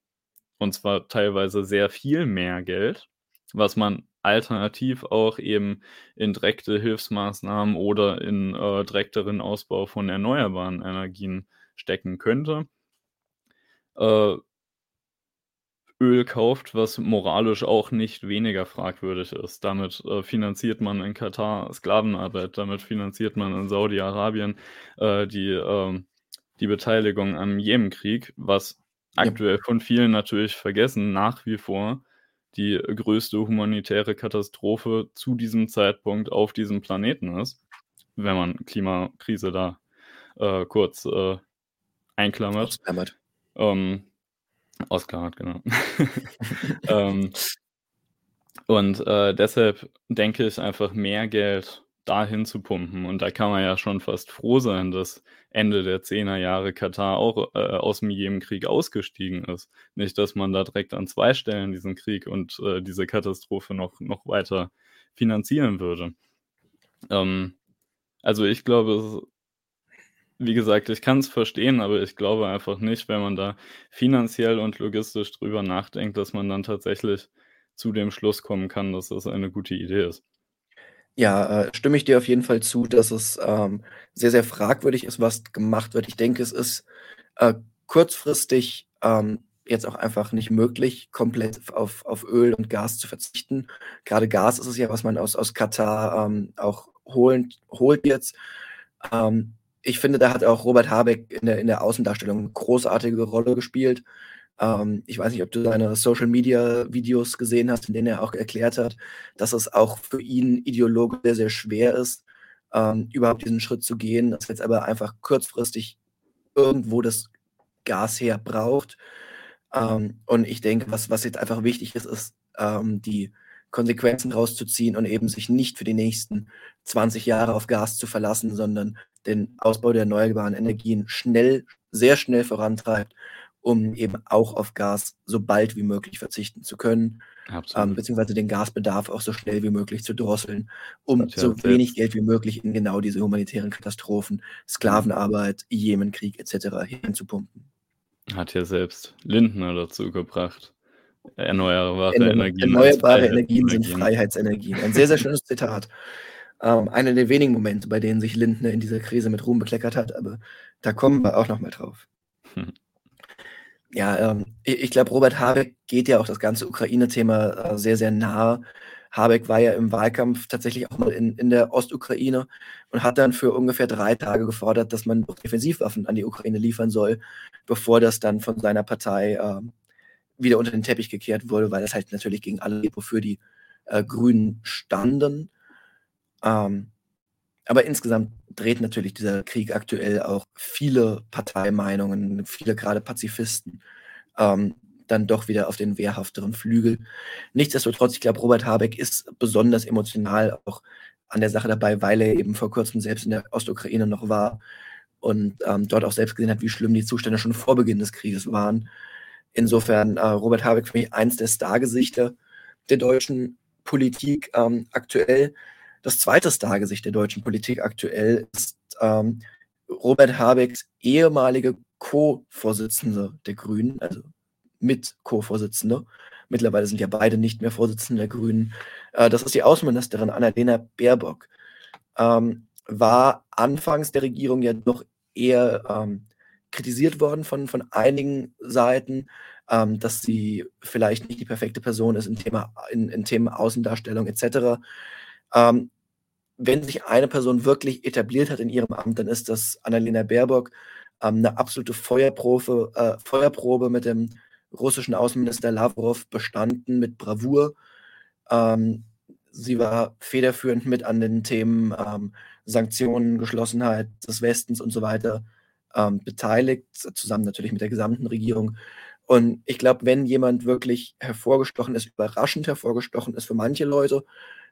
und zwar teilweise sehr viel mehr Geld, was man alternativ auch eben in direkte Hilfsmaßnahmen oder in, äh, direkteren Ausbau von erneuerbaren Energien stecken könnte. Äh Öl kauft, was moralisch auch nicht weniger fragwürdig ist. Damit, äh, finanziert man in Katar Sklavenarbeit, damit finanziert man in Saudi-Arabien, äh, die, ähm die Beteiligung am Jemenkrieg, was Ja. aktuell von vielen natürlich vergessen nach wie vor die größte humanitäre Katastrophe zu diesem Zeitpunkt auf diesem Planeten ist, wenn man Klimakrise da, äh, kurz, äh, einklammert. Ähm, ausklammert, genau. Ähm und, äh, deshalb denke ich einfach, mehr Geld dahin zu pumpen und da kann man ja schon fast froh sein, dass Ende der 10er Jahre Katar auch, äh, aus'm Jemenkrieg ausgestiegen ist. Nicht, dass man da direkt an 2 Stellen diesen Krieg und, äh, diese Katastrophe noch noch weiter finanzieren würde. Ähm, also, ich glaube, es wie gesagt, ich kann's verstehen, aber ich glaube einfach nicht, wenn man da finanziell und logistisch drüber nachdenkt, dass man dann tatsächlich zu dem Schluss kommen kann, dass das eine gute Idee ist. Ja, äh, stimme ich dir auf jeden Fall zu, dass es, ähm, sehr, sehr fragwürdig ist, was gemacht wird. Ich denke, es ist, äh, kurzfristig, ähm, jetzt auch einfach nicht möglich, komplett auf auf Öl und Gas zu verzichten. Grade Gas ist es ja, was man aus aus Katar, ähm, auch holen holt jetzt. Ähm, ich finde, da hat auch Robert Habeck in der in der Außendarstellung 'ne großartige Rolle gespielt. Ähm, ich weiß nicht, ob du seine Social-Media-Videos gesehen hast, in denen er auch erklärt hat, dass es auch für ihn ideologisch sehr, sehr schwer ist, ähm, überhaupt diesen Schritt zu gehen, dass jetzt aber einfach kurzfristig irgendwo das Gas her braucht. Ähm, und ich denke, was was jetzt einfach wichtig ist, ist, ähm, die Konsequenzen rauszuziehen und eben sich nicht für die nächsten 20 Jahre auf Gas zu verlassen, sondern den Ausbau der erneuerbaren Energien schnell sehr schnell vorantreibt, um eben auch auf Gas so bald wie möglich verzichten zu können, ähm, beziehungsweise den Gasbedarf auch so schnell wie möglich zu drosseln, um so wenig Geld wie möglich in genau diese humanitären Katastrophen. Sklavenarbeit, Jemenkrieg et cetera hineinzupumpen. Hat ja selbst Lindner dazu gebracht, erneuerbare Erneuer Energien erneuerbare Energien sind Freiheitsenergien. Ein sehr, sehr schönes Zitat. Ähm, einer der wenigen Momente, bei denen sich Lindner in dieser Krise mit Ruhm bekleckert hat, aber da kommen wir auch noch mal drauf. Ja, ähm, i ich glaube, Robert Habeck geht ja auch das ganze Ukraine-Thema, äh, sehr, sehr nahe. Habeck war ja im Wahlkampf tatsächlich auch mal in in der Ostukraine und hat dann für ungefähr 3 Tage gefordert, dass man doch Defensivwaffen an die Ukraine liefern soll, bevor das dann von seiner Partei, ähm, wieder unter den Teppich gekehrt wurde, weil das halt natürlich gegen alle wofür die, äh, Grünen standen. Ähm, aber insgesamt dreht natürlich dieser Krieg aktuell auch viele Parteimeinungen, viele grade Pazifisten, ähm, dann doch wieder auf den wehrhafteren Flügel. Nichtsdestotrotz, ich glaube, Robert Habeck ist besonders emotional auch an der Sache dabei, weil er eben vor Kurzem selbst in der Ostukraine noch war und, ähm, dort auch selbst gesehen hat, wie schlimm die Zustände schon vor Beginn des Krieges waren. Insofern, äh, Robert Habeck für mich eins der Stargesichter der deutschen Politik, ähm, aktuell. Das 2. Stargesicht der deutschen Politik aktuell ist, ähm, Robert Habecks ehemalige Co-Vorsitzende der Grünen, also Mit-Co-Vorsitzende. Mittlerweile sind ja beide nicht mehr Vorsitzende der Grünen. Äh, das ist die Außenministerin Annalena Baerbock. Ähm, war anfangs der Regierung ja noch eher, ähm, kritisiert worden von von einigen Seiten, ähm, dass sie vielleicht nicht die perfekte Person ist im Thema in in Themen Außendarstellung et cetera. Ähm, wenn sich eine Person wirklich etabliert hat in ihrem Amt, dann ist das Annalena Baerbock, ähm, 'ne absolute Feuerprofe äh, Feuerprobe mit dem russischen Außenminister Lawrow bestanden mit Bravour. Ähm, sie war federführend mit an den Themen, ähm, Sanktionen, Geschlossenheit des Westens und so weiter, ähm, beteiligt, zusammen natürlich mit der gesamten Regierung. Und ich glaube, wenn jemand wirklich hervorgestochen ist, überraschend hervorgestochen ist für manche Leute,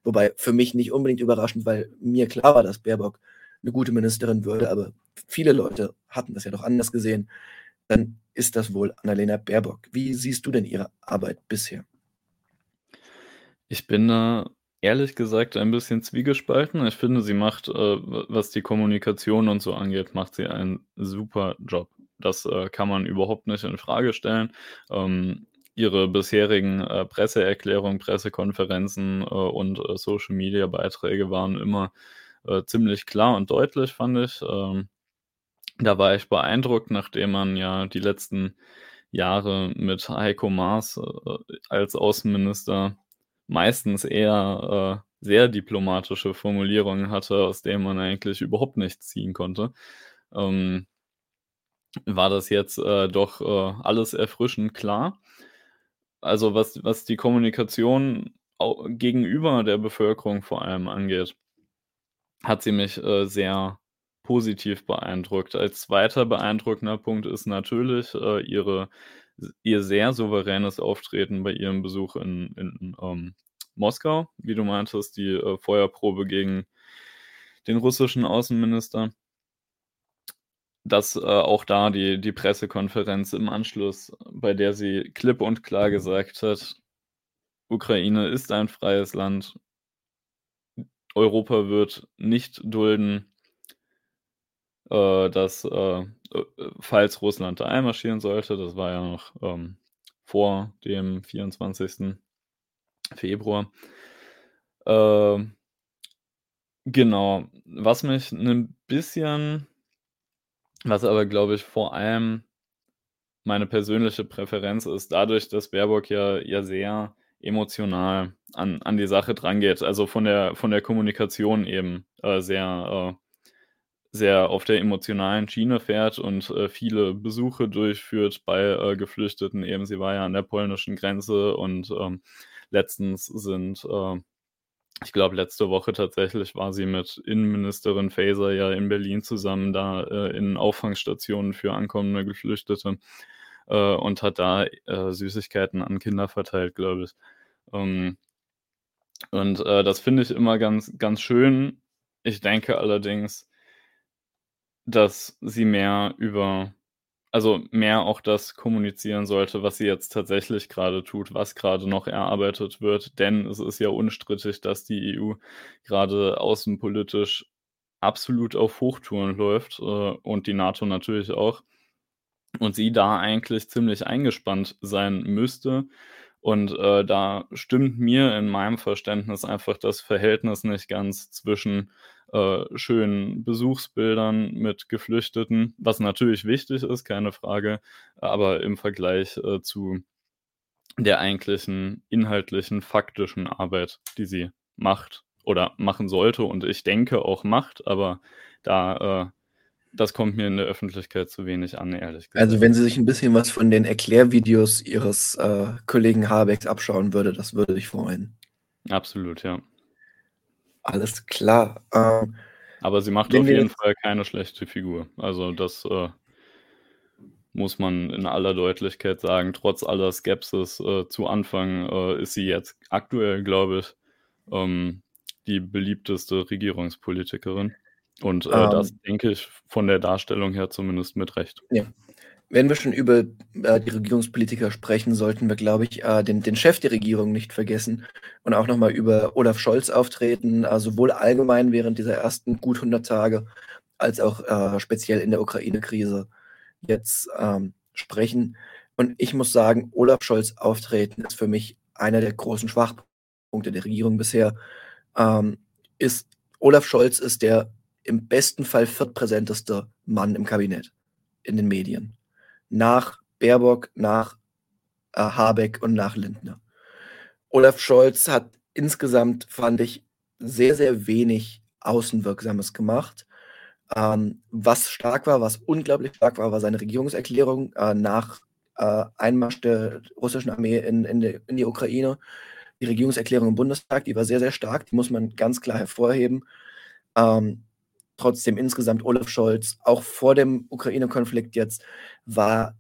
wobei für mich nicht unbedingt überraschend, weil mir klar war, dass Baerbock eine gute Ministerin würde, aber viele Leute hatten das ja doch anders gesehen, dann ist das wohl Annalena Baerbock. Wie siehst du denn ihre Arbeit bisher? Ich bin da ehrlich gesagt ein bisschen zwiegespalten. Ich finde, sie macht, äh, was die Kommunikation und so angeht, macht sie einen super Job. Das äh, kann man überhaupt nicht in Frage stellen. Ähm, ihre bisherigen äh, Presseerklärungen, Pressekonferenzen äh, und äh, Social-Media-Beiträge waren immer äh, ziemlich klar und deutlich, fand ich. Ähm, da war ich beeindruckt, nachdem man ja die letzten Jahre mit Heiko Maas äh, als Außenminister meistens eher äh, sehr diplomatische Formulierungen hatte, aus denen man eigentlich überhaupt nichts ziehen konnte. Ähm, war das jetzt äh, doch äh, alles erfrischend klar. Also was, was die Kommunikation gegenüber der Bevölkerung vor allem angeht, hat sie mich äh, sehr positiv beeindruckt. Als zweiter beeindruckender Punkt ist natürlich äh, ihre, ihr sehr souveränes Auftreten bei ihrem Besuch in, in ähm, Moskau, wie du meintest, die äh, Feuerprobe gegen den russischen Außenminister. Dass äh, auch da die, die Pressekonferenz im Anschluss, bei der sie klipp und klar gesagt hat, Ukraine ist ein freies Land, Europa wird nicht dulden, äh, dass, äh, äh, falls Russland da einmarschieren sollte, das war ja noch ähm, vor dem 24. Februar. Äh, genau, was mich ein bisschen was aber, glaube ich, vor allem meine persönliche Präferenz ist, dadurch, dass Baerbock ja, ja sehr emotional an, an die Sache drangeht, also von der, von der Kommunikation eben äh, sehr äh, sehr auf der emotionalen Schiene fährt und äh, viele Besuche durchführt bei äh, Geflüchteten. Eben, sie war ja an der polnischen Grenze und ähm, letztens sind, äh, ich glaube, letzte Woche tatsächlich war sie mit Innenministerin Faeser ja in Berlin zusammen da äh, in Auffangstationen für ankommende Geflüchtete äh, und hat da äh, Süßigkeiten an Kinder verteilt, glaube ich. Ähm, und das finde ich immer ganz, ganz schön. Ich denke allerdings, dass sie mehr über also mehr auch das kommunizieren sollte, was sie jetzt tatsächlich gerade tut, was gerade noch erarbeitet wird. Denn es ist ja unstrittig, dass die EU gerade außenpolitisch absolut auf Hochtouren läuft, äh, und die NATO natürlich auch. Und sie da eigentlich ziemlich eingespannt sein müsste. Und, äh, da stimmt mir in meinem Verständnis einfach das Verhältnis nicht ganz zwischen äh, schönen Besuchsbildern mit Geflüchteten, was natürlich wichtig ist, keine Frage, aber im Vergleich äh, zu der eigentlichen inhaltlichen, faktischen Arbeit, die sie macht oder machen sollte und ich denke auch macht, aber da äh, das kommt mir in der Öffentlichkeit zu wenig an, ehrlich gesagt. Also wenn sie sich ein bisschen was von den Erklärvideos ihres äh, Kollegen Habecks abschauen würde, das würde dich freuen. Absolut, ja. Alles klar. Ähm, Aber sie macht auf jeden Fall keine schlechte Figur. Also das äh, muss man in aller Deutlichkeit sagen. Trotz aller Skepsis äh, zu Anfang äh, ist sie jetzt aktuell, glaube ich, ähm, die beliebteste Regierungspolitikerin. Und äh, ähm, das denke ich von der Darstellung her zumindest mit Recht. Ja. Wenn wir schon über äh, die Regierungspolitiker sprechen, sollten wir, glaube ich, äh, den, den Chef der Regierung nicht vergessen und auch nochmal über Olaf Scholz auftreten, äh, sowohl allgemein während dieser ersten gut 100 Tage als auch äh, speziell in der Ukraine-Krise jetzt ähm, sprechen. Und ich muss sagen, Olaf Scholz Auftreten ist für mich einer der großen Schwachpunkte der Regierung bisher. Ähm, ist Olaf Scholz ist der im besten Fall viertpräsenteste Mann im Kabinett in den Medien nach Baerbock, nach äh, Habeck und nach Lindner. Olaf Scholz hat insgesamt, fand ich, sehr, sehr wenig Außenwirksames gemacht. Ähm, was stark war, was unglaublich stark war, war seine Regierungserklärung äh, nach äh, Einmarsch der russischen Armee in, in, die, in, die, Ukraine. Die Regierungserklärung im Bundestag, die war sehr, sehr stark, die muss man ganz klar hervorheben. Ähm, trotzdem insgesamt Olaf Scholz, auch vor dem Ukraine-Konflikt jetzt, war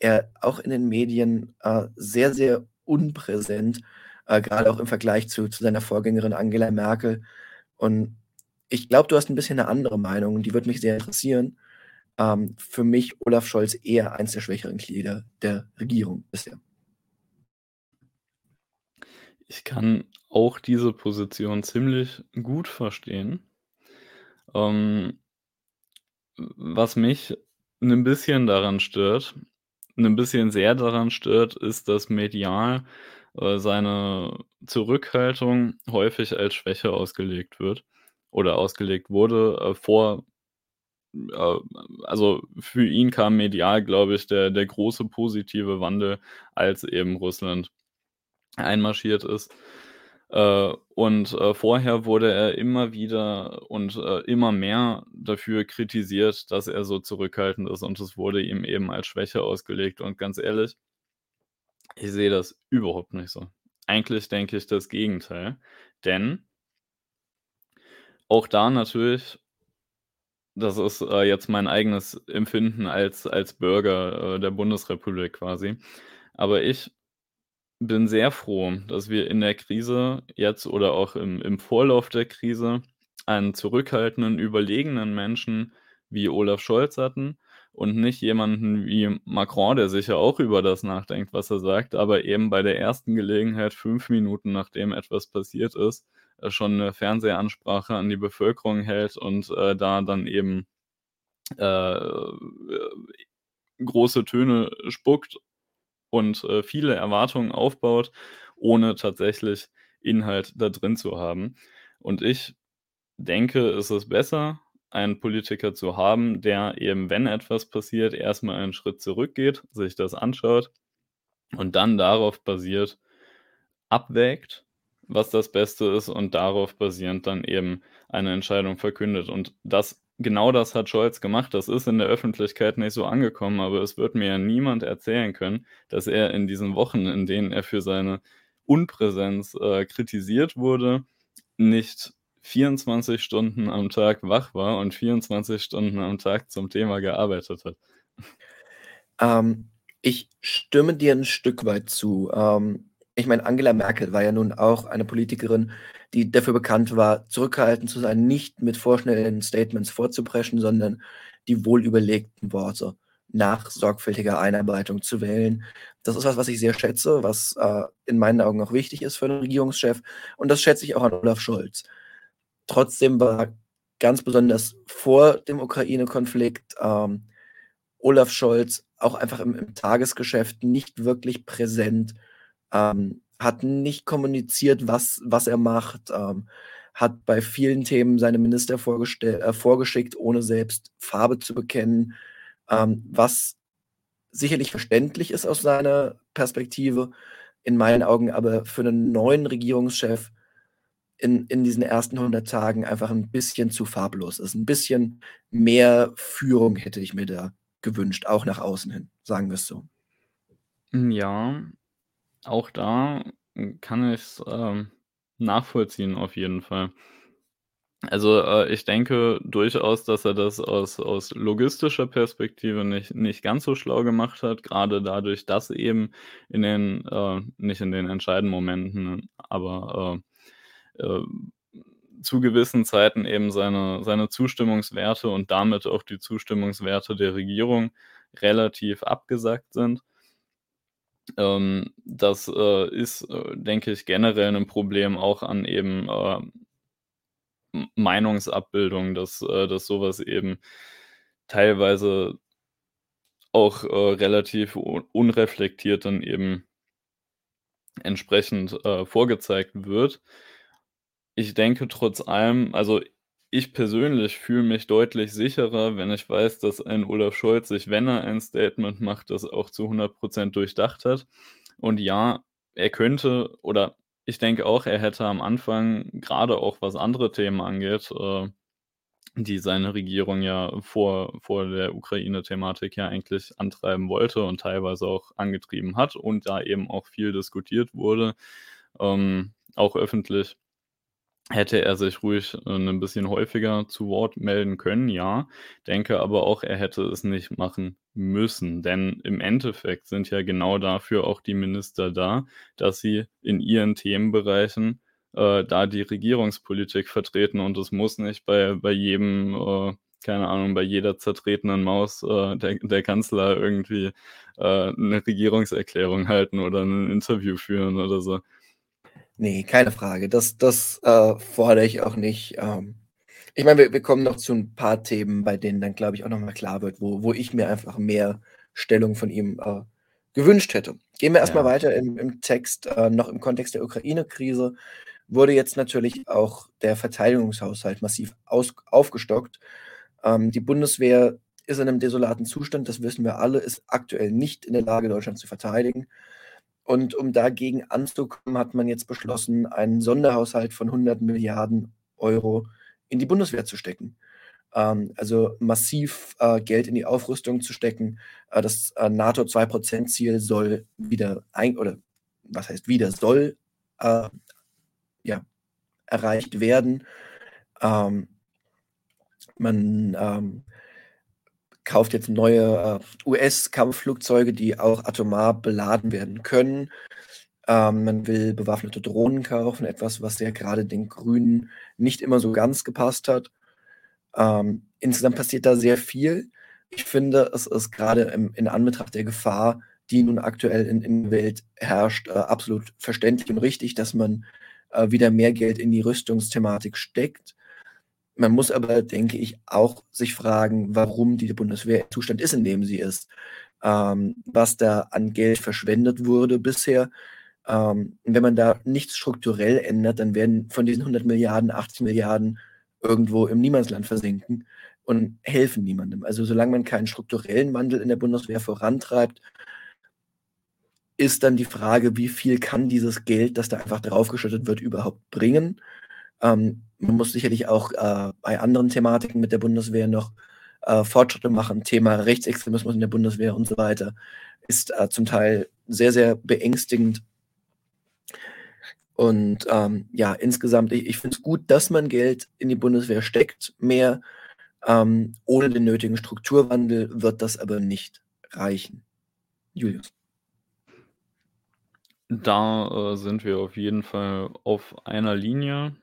er auch in den Medien äh, sehr, sehr unpräsent, äh, gerade auch im Vergleich zu, zu seiner Vorgängerin Angela Merkel. Und ich glaube, du hast ein bisschen eine andere Meinung, die würde mich sehr interessieren. Ähm, für mich Olaf Scholz eher eins der schwächeren Glieder der Regierung bisher. Ich kann auch diese Position ziemlich gut verstehen. Ähm, was mich ein bisschen daran stört, ein bisschen sehr daran stört, ist, dass medial, äh, seine Zurückhaltung häufig als Schwäche ausgelegt wird oder ausgelegt wurde, äh, vor äh, also für ihn kam medial, glaube ich, der der große positive Wandel, als eben Russland einmarschiert ist. Äh, und, äh, vorher wurde er immer wieder und, äh, immer mehr dafür kritisiert, dass er so zurückhaltend ist und es wurde ihm eben als Schwäche ausgelegt und ganz ehrlich ich sehe das überhaupt nicht so. Eigentlich denke ich das Gegenteil, denn auch da natürlich das ist, äh, jetzt mein eigenes Empfinden als als Bürger, äh, der Bundesrepublik quasi. Aber ich bin sehr froh, dass wir in der Krise jetzt oder auch im im Vorlauf der Krise einen zurückhaltenden, überlegenen Menschen wie Olaf Scholz hatten und nicht jemanden wie Macron, der sicher auch über das nachdenkt, was er sagt, aber eben bei der ersten Gelegenheit, fünf Minuten nachdem etwas passiert ist, äh, schon 'ne Fernsehansprache an die Bevölkerung hält und, äh, da dann eben, äh, große Töne spuckt und, äh, viele Erwartungen aufbaut, ohne tatsächlich Inhalt da drin zu haben. Und ich denke, es ist besser, einen Politiker zu haben, der eben, wenn etwas passiert, erst mal einen Schritt zurückgeht, sich das anschaut und dann darauf basiert abwägt, was das Beste ist und darauf basierend dann eben eine Entscheidung verkündet. Und das genau das hat Scholz gemacht. Das ist in der Öffentlichkeit nicht so angekommen, aber es wird mir ja niemand erzählen können, dass er in diesen Wochen, in denen er für seine Unpräsenz, äh, kritisiert wurde, nicht 24 Stunden am Tag wach war und 24 Stunden am Tag zum Thema gearbeitet hat. Ähm, ich stimme dir ein Stück weit zu. Ähm, ich meine, Angela Merkel war ja nun auch eine Politikerin, die dafür bekannt war, zurückgehalten zu sein, nicht mit vorschnellen Statements vorzupreschen, sondern die wohlüberlegten Worte nach sorgfältiger Einarbeitung zu wählen. Das ist was, was ich sehr schätze, was äh, in meinen Augen auch wichtig ist für einen Regierungschef. Und das schätze ich auch an Olaf Scholz. Trotzdem war ganz besonders vor dem Ukraine-Konflikt ähm, Olaf Scholz auch einfach im, im, Tagesgeschäft nicht wirklich präsent, ähm, hat nicht kommuniziert, was, was er macht, ähm, hat bei vielen Themen seine Minister äh, vorgeschickt, ohne selbst Farbe zu bekennen, ähm, was sicherlich verständlich ist aus seiner Perspektive, in meinen Augen aber für einen neuen Regierungschef in, in diesen ersten 100 Tagen einfach ein bisschen zu farblos ist. Ein bisschen mehr Führung hätte ich mir da gewünscht, auch nach außen hin, sagen wir es so. Ja, auch da kann ich's, ähm, nachvollziehen auf jeden Fall. Also, äh, ich denke durchaus, dass er das aus aus logistischer Perspektive nicht nicht ganz so schlau gemacht hat, gerade dadurch, dass eben in den äh, nicht in den entscheidenden Momenten, aber, äh äh, zu gewissen Zeiten eben seine seine Zustimmungswerte und damit auch die Zustimmungswerte der Regierung relativ abgesackt sind. Ähm, das, äh, ist, äh, denke ich, generell 'n Problem auch an eben, äh, Meinungsabbildung, dass äh, dass so was eben teilweise auch, äh, relativ unreflektiert dann eben entsprechend, vorgezeigt wird. Ich denke trotz allem also, ich persönlich fühle mich deutlich sicherer, wenn ich weiß, dass ein Olaf Scholz sich, wenn er ein Statement macht, das auch zu 100% durchdacht hat. Und ja, er könnte oder ich denke auch, er hätte am Anfang, gerade auch was andere Themen angeht, äh, die seine Regierung ja vor vor der Ukraine-Thematik ja eigentlich antreiben wollte und teilweise auch angetrieben hat und da eben auch viel diskutiert wurde, ähm, auch öffentlich hätte er sich ruhig, äh, 'ne bisschen häufiger zu Wort melden können, ja. Denke aber auch, er hätte es nicht machen müssen, denn im Endeffekt sind ja genau dafür auch die Minister da, dass sie in ihren Themenbereichen, äh, da die Regierungspolitik vertreten und es muss nicht bei bei jedem, äh keine Ahnung, bei jeder zertretenen Maus, äh, der der Kanzler irgendwie, äh, 'ne Regierungserklärung halten oder 'n Interview führen oder so. Ne, keine Frage. Das das, äh, fordere ich auch nicht. Ähm, ich meine, wir wir kommen noch zu 'n paar Themen, bei denen dann, glaube ich, auch noch mal klar wird, wo wo ich mir einfach mehr Stellung von ihm, äh, gewünscht hätte. Gehen wir erst mal Ja. weiter im im Text, äh, noch im Kontext der Ukraine-Krise wurde jetzt natürlich auch der Verteidigungshaushalt massiv aus aufgestockt. Ähm, die Bundeswehr ist in 'nem desolaten Zustand, das wissen wir alle, ist aktuell nicht in der Lage, Deutschland zu verteidigen. Und um dagegen anzukommen, hat man jetzt beschlossen, einen Sonderhaushalt von 100 Milliarden Euro in die Bundeswehr zu stecken. Ähm, also massiv, äh, Geld in die Aufrüstung zu stecken. Äh, das, äh, NATO-2 %-Ziel soll wieder ein oder was heißt wieder, soll, äh, ja, erreicht werden. Ähm man, ähm, kauft jetzt neue, äh, US-Kampfflugzeuge, die auch atomar beladen werden können. Ähm, man will bewaffnete Drohnen kaufen, etwas, was ja grade den Grünen nicht immer so ganz gepasst hat. Ähm, insgesamt passiert da sehr viel. Ich finde, es ist grade im in Anbetracht der Gefahr, die nun aktuell in in Welt herrscht, äh, absolut verständlich und richtig, dass man, äh, wieder mehr Geld in die Rüstungsthematik steckt. Man muss aber, denke ich, auch sich fragen, warum die Bundeswehr im Zustand ist, in dem sie ist. Ähm, was da an Geld verschwendet wurde bisher. Ähm, wenn man da nichts strukturell ändert, dann werden von diesen 100 Milliarden 80 Milliarden irgendwo im Niemandsland versinken und helfen niemandem. Also, solange man keinen strukturellen Wandel in der Bundeswehr vorantreibt ist dann die Frage, wie viel kann dieses Geld, das da einfach draufgeschüttet wird, überhaupt bringen? Ähm, man muss sicherlich auch, äh, bei anderen Thematiken mit der Bundeswehr noch, äh, Fortschritte machen. Thema Rechtsextremismus in der Bundeswehr und so weiter ist, äh, zum Teil sehr, sehr beängstigend. Und, ähm, ja, insgesamt, i ich finde es gut, dass man Geld in die Bundeswehr steckt, mehr. Ähm, ohne den nötigen Strukturwandel wird das aber nicht reichen. Julius. Da, äh, sind wir auf jeden Fall auf einer Linie.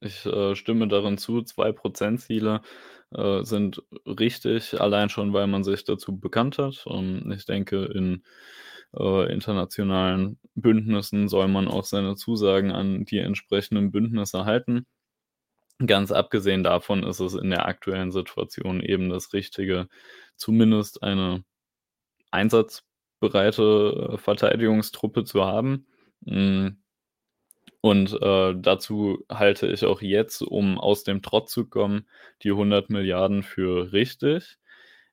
Ich, äh, stimme darin zu, 2 %-Ziele, äh, sind richtig, allein schon, weil man sich dazu bekannt hat. Und ich denke, in, äh, internationalen Bündnissen soll man auch seine Zusagen an die entsprechenden Bündnisse halten. Ganz abgesehen davon ist es in der aktuellen Situation eben das Richtige, zumindest eine einsatzbereite, äh, Verteidigungstruppe zu haben. Hm, und, äh, dazu halte ich auch jetzt, um aus dem Trott zu kommen, die 100 Milliarden für richtig.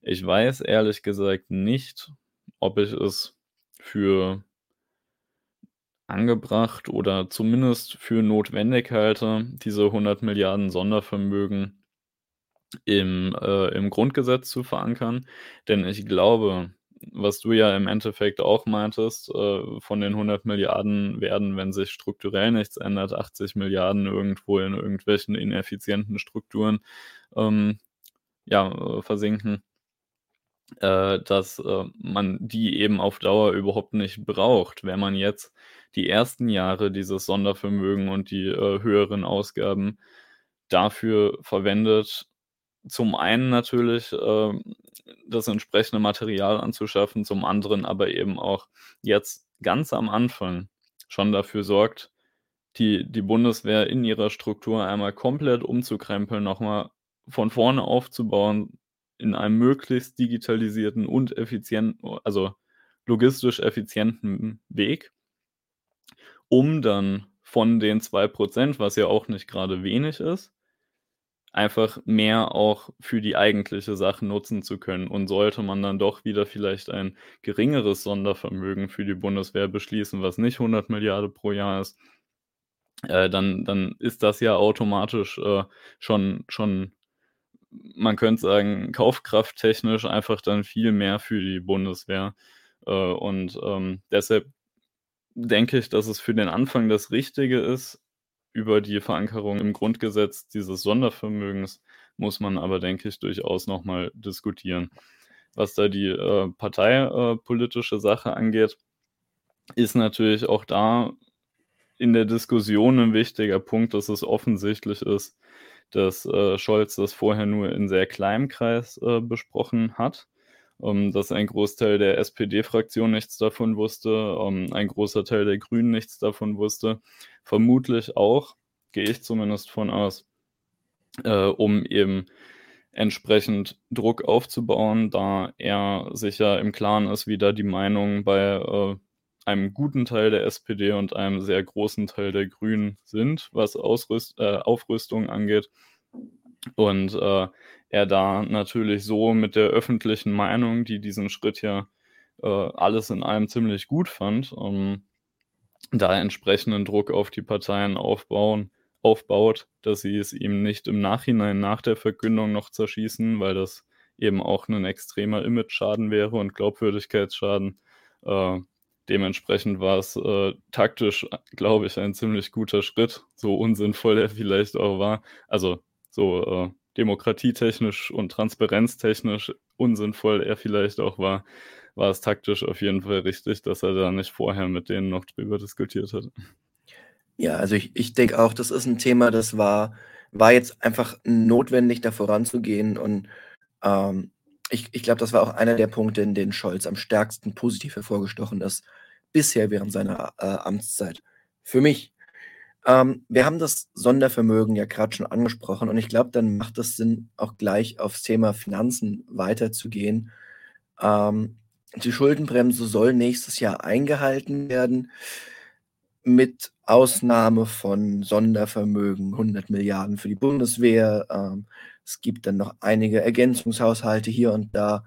Ich weiß ehrlich gesagt nicht, ob ich es für angebracht oder zumindest für notwendig halte, diese 100 Milliarden Sondervermögen im, äh im Grundgesetz zu verankern. Denn ich glaube, was du ja im Endeffekt auch meintest, äh, von den 100 Milliarden werden, wenn sich strukturell nichts ändert, 80 Milliarden irgendwo in irgendwelchen ineffizienten Strukturen, ähm, ja, äh, versinken. Äh, dass, äh, man die eben auf Dauer überhaupt nicht braucht. Wenn man jetzt die ersten Jahre dieses Sondervermögen und die, äh, höheren Ausgaben dafür verwendet, zum einen natürlich, ähm, das entsprechende Material anzuschaffen, zum anderen aber eben auch jetzt ganz am Anfang schon dafür sorgt, die die Bundeswehr in ihrer Struktur einmal komplett umzukrempeln, noch mal von vorne aufzubauen in einem möglichst digitalisierten und effizient also, logistisch effizienten Weg um dann von den 2 %, was ja auch nicht grade wenig ist, einfach mehr auch für die eigentliche Sache nutzen zu können. Und sollte man dann doch wieder vielleicht ein geringeres Sondervermögen für die Bundeswehr beschließen, was nicht 100 Milliarden pro Jahr ist, äh, dann dann ist das ja automatisch, äh, schon schon man könnte sagen, kaufkrafttechnisch einfach dann viel mehr für die Bundeswehr. Äh, und, ähm, deshalb denke ich, dass es für den Anfang das Richtige ist, über die Verankerung im Grundgesetz dieses Sondervermögens muss man aber, denke ich, durchaus nochmal diskutieren. Was da die äh, parteipolitische äh, Sache angeht, ist natürlich auch da in der Diskussion ein wichtiger Punkt, dass es offensichtlich ist, dass äh, Scholz das vorher nur in sehr kleinem Kreis äh, besprochen hat, ähm, dass ein Großteil der SPD-Fraktion nichts davon wusste, ähm, ein großer Teil der Grünen nichts davon wusste, vermutlich auch, gehe ich zumindest von aus, äh, um eben entsprechend Druck aufzubauen, da er sich ja im Klaren ist, wie da die Meinungen bei äh, einem guten Teil der SPD und einem sehr großen Teil der Grünen sind, was Ausrüst äh, Aufrüstung angeht. Und äh, er da natürlich so mit der öffentlichen Meinung, die diesen Schritt ja äh, alles in allem ziemlich gut fand, um, da entsprechenden Druck auf die Parteien aufbauen, aufbaut, dass sie es ihm nicht im Nachhinein nach der Verkündung noch zerschießen, weil das eben auch ein extremer Image-Schaden wäre und Glaubwürdigkeitsschaden. Äh, Dementsprechend war es äh, taktisch, glaube ich, ein ziemlich guter Schritt, so unsinnvoll er vielleicht auch war. Also so äh, demokratietechnisch und transparenztechnisch unsinnvoll er vielleicht auch war, war es taktisch auf jeden Fall richtig, dass er da nicht vorher mit denen noch drüber diskutiert hat. Ja, also ich, ich denke auch, das ist ein Thema, das war, war jetzt einfach notwendig, da voranzugehen und ähm, ich, ich glaube, das war auch einer der Punkte, in denen Scholz am stärksten positiv hervorgestochen ist, bisher während seiner äh, Amtszeit. Für mich. Ähm, wir haben das Sondervermögen ja gerade schon angesprochen und ich glaube, dann macht es Sinn, auch gleich aufs Thema Finanzen weiterzugehen. Ähm, die Schuldenbremse soll nächstes Jahr eingehalten werden, mit Ausnahme von Sondervermögen, 100 Milliarden für die Bundeswehr, ähm, es gibt dann noch einige Ergänzungshaushalte hier und da.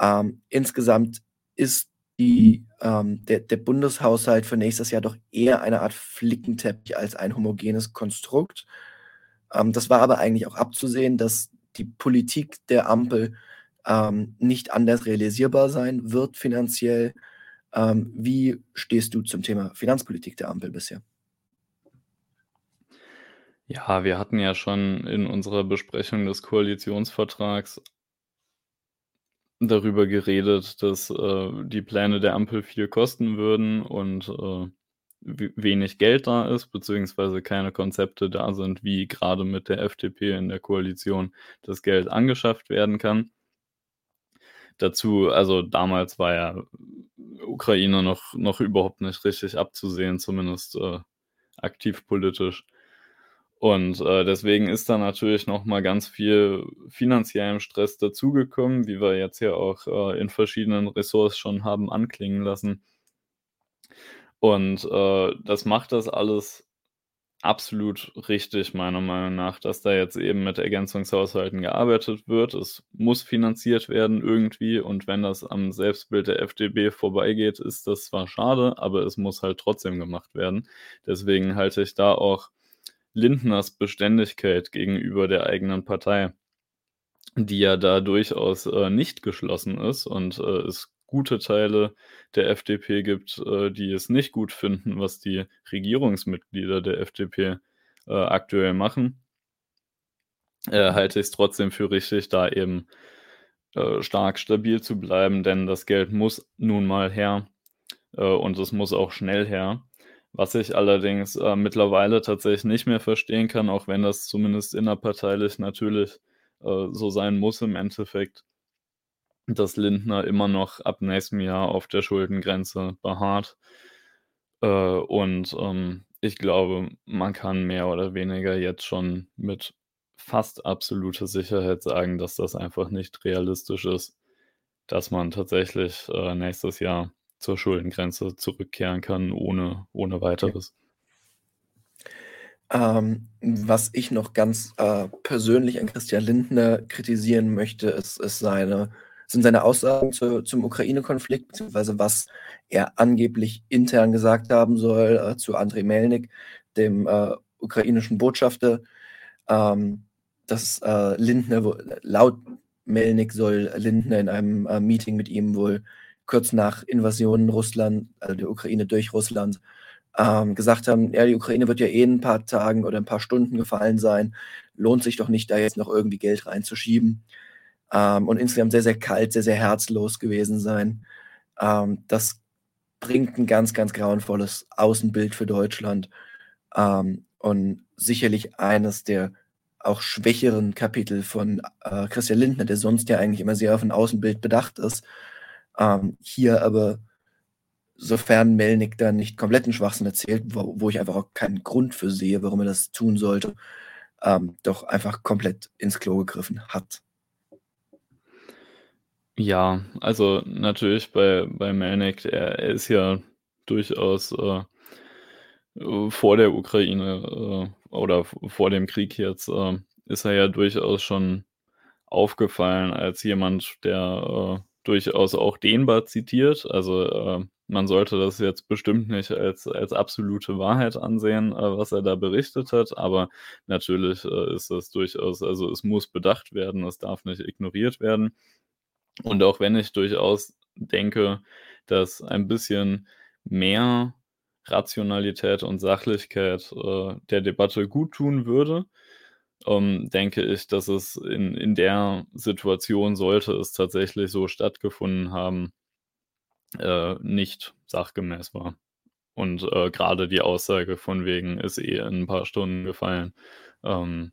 Ähm, insgesamt ist die, ähm, der, der Bundeshaushalt für nächstes Jahr doch eher eine Art Flickenteppich als ein homogenes Konstrukt. Ähm, das war aber eigentlich auch abzusehen, dass die Politik der Ampel ähm, nicht anders realisierbar sein wird finanziell. Ähm, wie stehst du zum Thema Finanzpolitik der Ampel bisher? Ja, wir hatten ja schon in unserer Besprechung des Koalitionsvertrags darüber geredet, dass äh, die Pläne der Ampel viel kosten würden und äh, wenig Geld da ist, beziehungsweise keine Konzepte da sind, wie gerade mit der FDP in der Koalition das Geld angeschafft werden kann. Dazu, also damals war ja Ukraine noch, noch überhaupt nicht richtig abzusehen, zumindest äh, aktiv politisch. Und äh, deswegen ist da natürlich noch mal ganz viel finanziellem Stress dazugekommen, wie wir jetzt ja auch äh, in verschiedenen Ressorts schon haben anklingen lassen. Und äh, das macht das alles absolut richtig, meiner Meinung nach, dass da jetzt eben mit Ergänzungshaushalten gearbeitet wird. Es muss finanziert werden irgendwie und wenn das am Selbstbild der FDP vorbeigeht, ist das zwar schade, aber es muss halt trotzdem gemacht werden. Deswegen halte ich da auch Lindners Beständigkeit gegenüber der eigenen Partei, die ja da durchaus äh, nicht geschlossen ist und äh, es gute Teile der FDP gibt, äh, die es nicht gut finden, was die Regierungsmitglieder der FDP äh, aktuell machen, äh, halte ich es trotzdem für richtig, da eben äh, stark stabil zu bleiben, denn das Geld muss nun mal her und es muss auch schnell her. Was ich allerdings äh, mittlerweile tatsächlich nicht mehr verstehen kann, auch wenn das zumindest innerparteilich natürlich äh, so sein muss im Endeffekt, dass Lindner immer noch ab nächstem Jahr auf der Schuldengrenze beharrt. Äh, und ähm, ich glaube, man kann mehr oder weniger jetzt schon mit fast absoluter Sicherheit sagen, dass das einfach nicht realistisch ist, dass man tatsächlich äh, nächstes Jahr zur Schuldengrenze zurückkehren kann, ohne, ohne weiteres. Ähm, was ich noch ganz äh, persönlich an Christian Lindner kritisieren möchte, ist, ist seine, sind seine Aussagen zu, zum Ukraine-Konflikt, beziehungsweise was er angeblich intern gesagt haben soll äh, zu Andrei Melnik, dem äh, ukrainischen Botschafter. Ähm, dass äh, Lindner, laut Melnik soll Lindner in einem äh, Meeting mit ihm wohl kurz nach Invasion Russland, also der Ukraine durch Russland, ähm, gesagt haben, ja, die Ukraine wird ja eh in ein paar Tagen oder ein paar Stunden gefallen sein, lohnt sich doch nicht, da jetzt noch irgendwie Geld reinzuschieben ähm, und insgesamt sehr, sehr kalt, sehr, sehr herzlos gewesen sein. Ähm, das bringt ein ganz, ganz grauenvolles Außenbild für Deutschland ähm, und sicherlich eines der auch schwächeren Kapitel von äh, Christian Lindner, der sonst ja eigentlich immer sehr auf ein Außenbild bedacht ist. Ähm, hier aber, sofern Melnik da nicht kompletten Schwachsinn erzählt, wo, wo, ich einfach auch keinen Grund für sehe, warum er das tun sollte, ähm, doch einfach komplett ins Klo gegriffen hat. Ja, also natürlich bei, bei Melnik, er, er ist ja durchaus äh vor der Ukraine äh, oder vor dem Krieg jetzt, äh, ist er ja durchaus schon aufgefallen als jemand, der äh, durchaus auch dehnbar zitiert. Also äh, man sollte das jetzt bestimmt nicht als, als absolute Wahrheit ansehen, äh, was er da berichtet hat, aber natürlich äh, ist das durchaus, also es muss bedacht werden, es darf nicht ignoriert werden. Und auch wenn ich durchaus denke, dass ein bisschen mehr Rationalität und Sachlichkeit äh, der Debatte gut tun würde, ähm, denke ich, dass es in, in der Situation sollte es tatsächlich so stattgefunden haben, äh, nicht sachgemäß war. Und äh, gerade die Aussage von wegen ist eh in ein paar Stunden gefallen, ähm,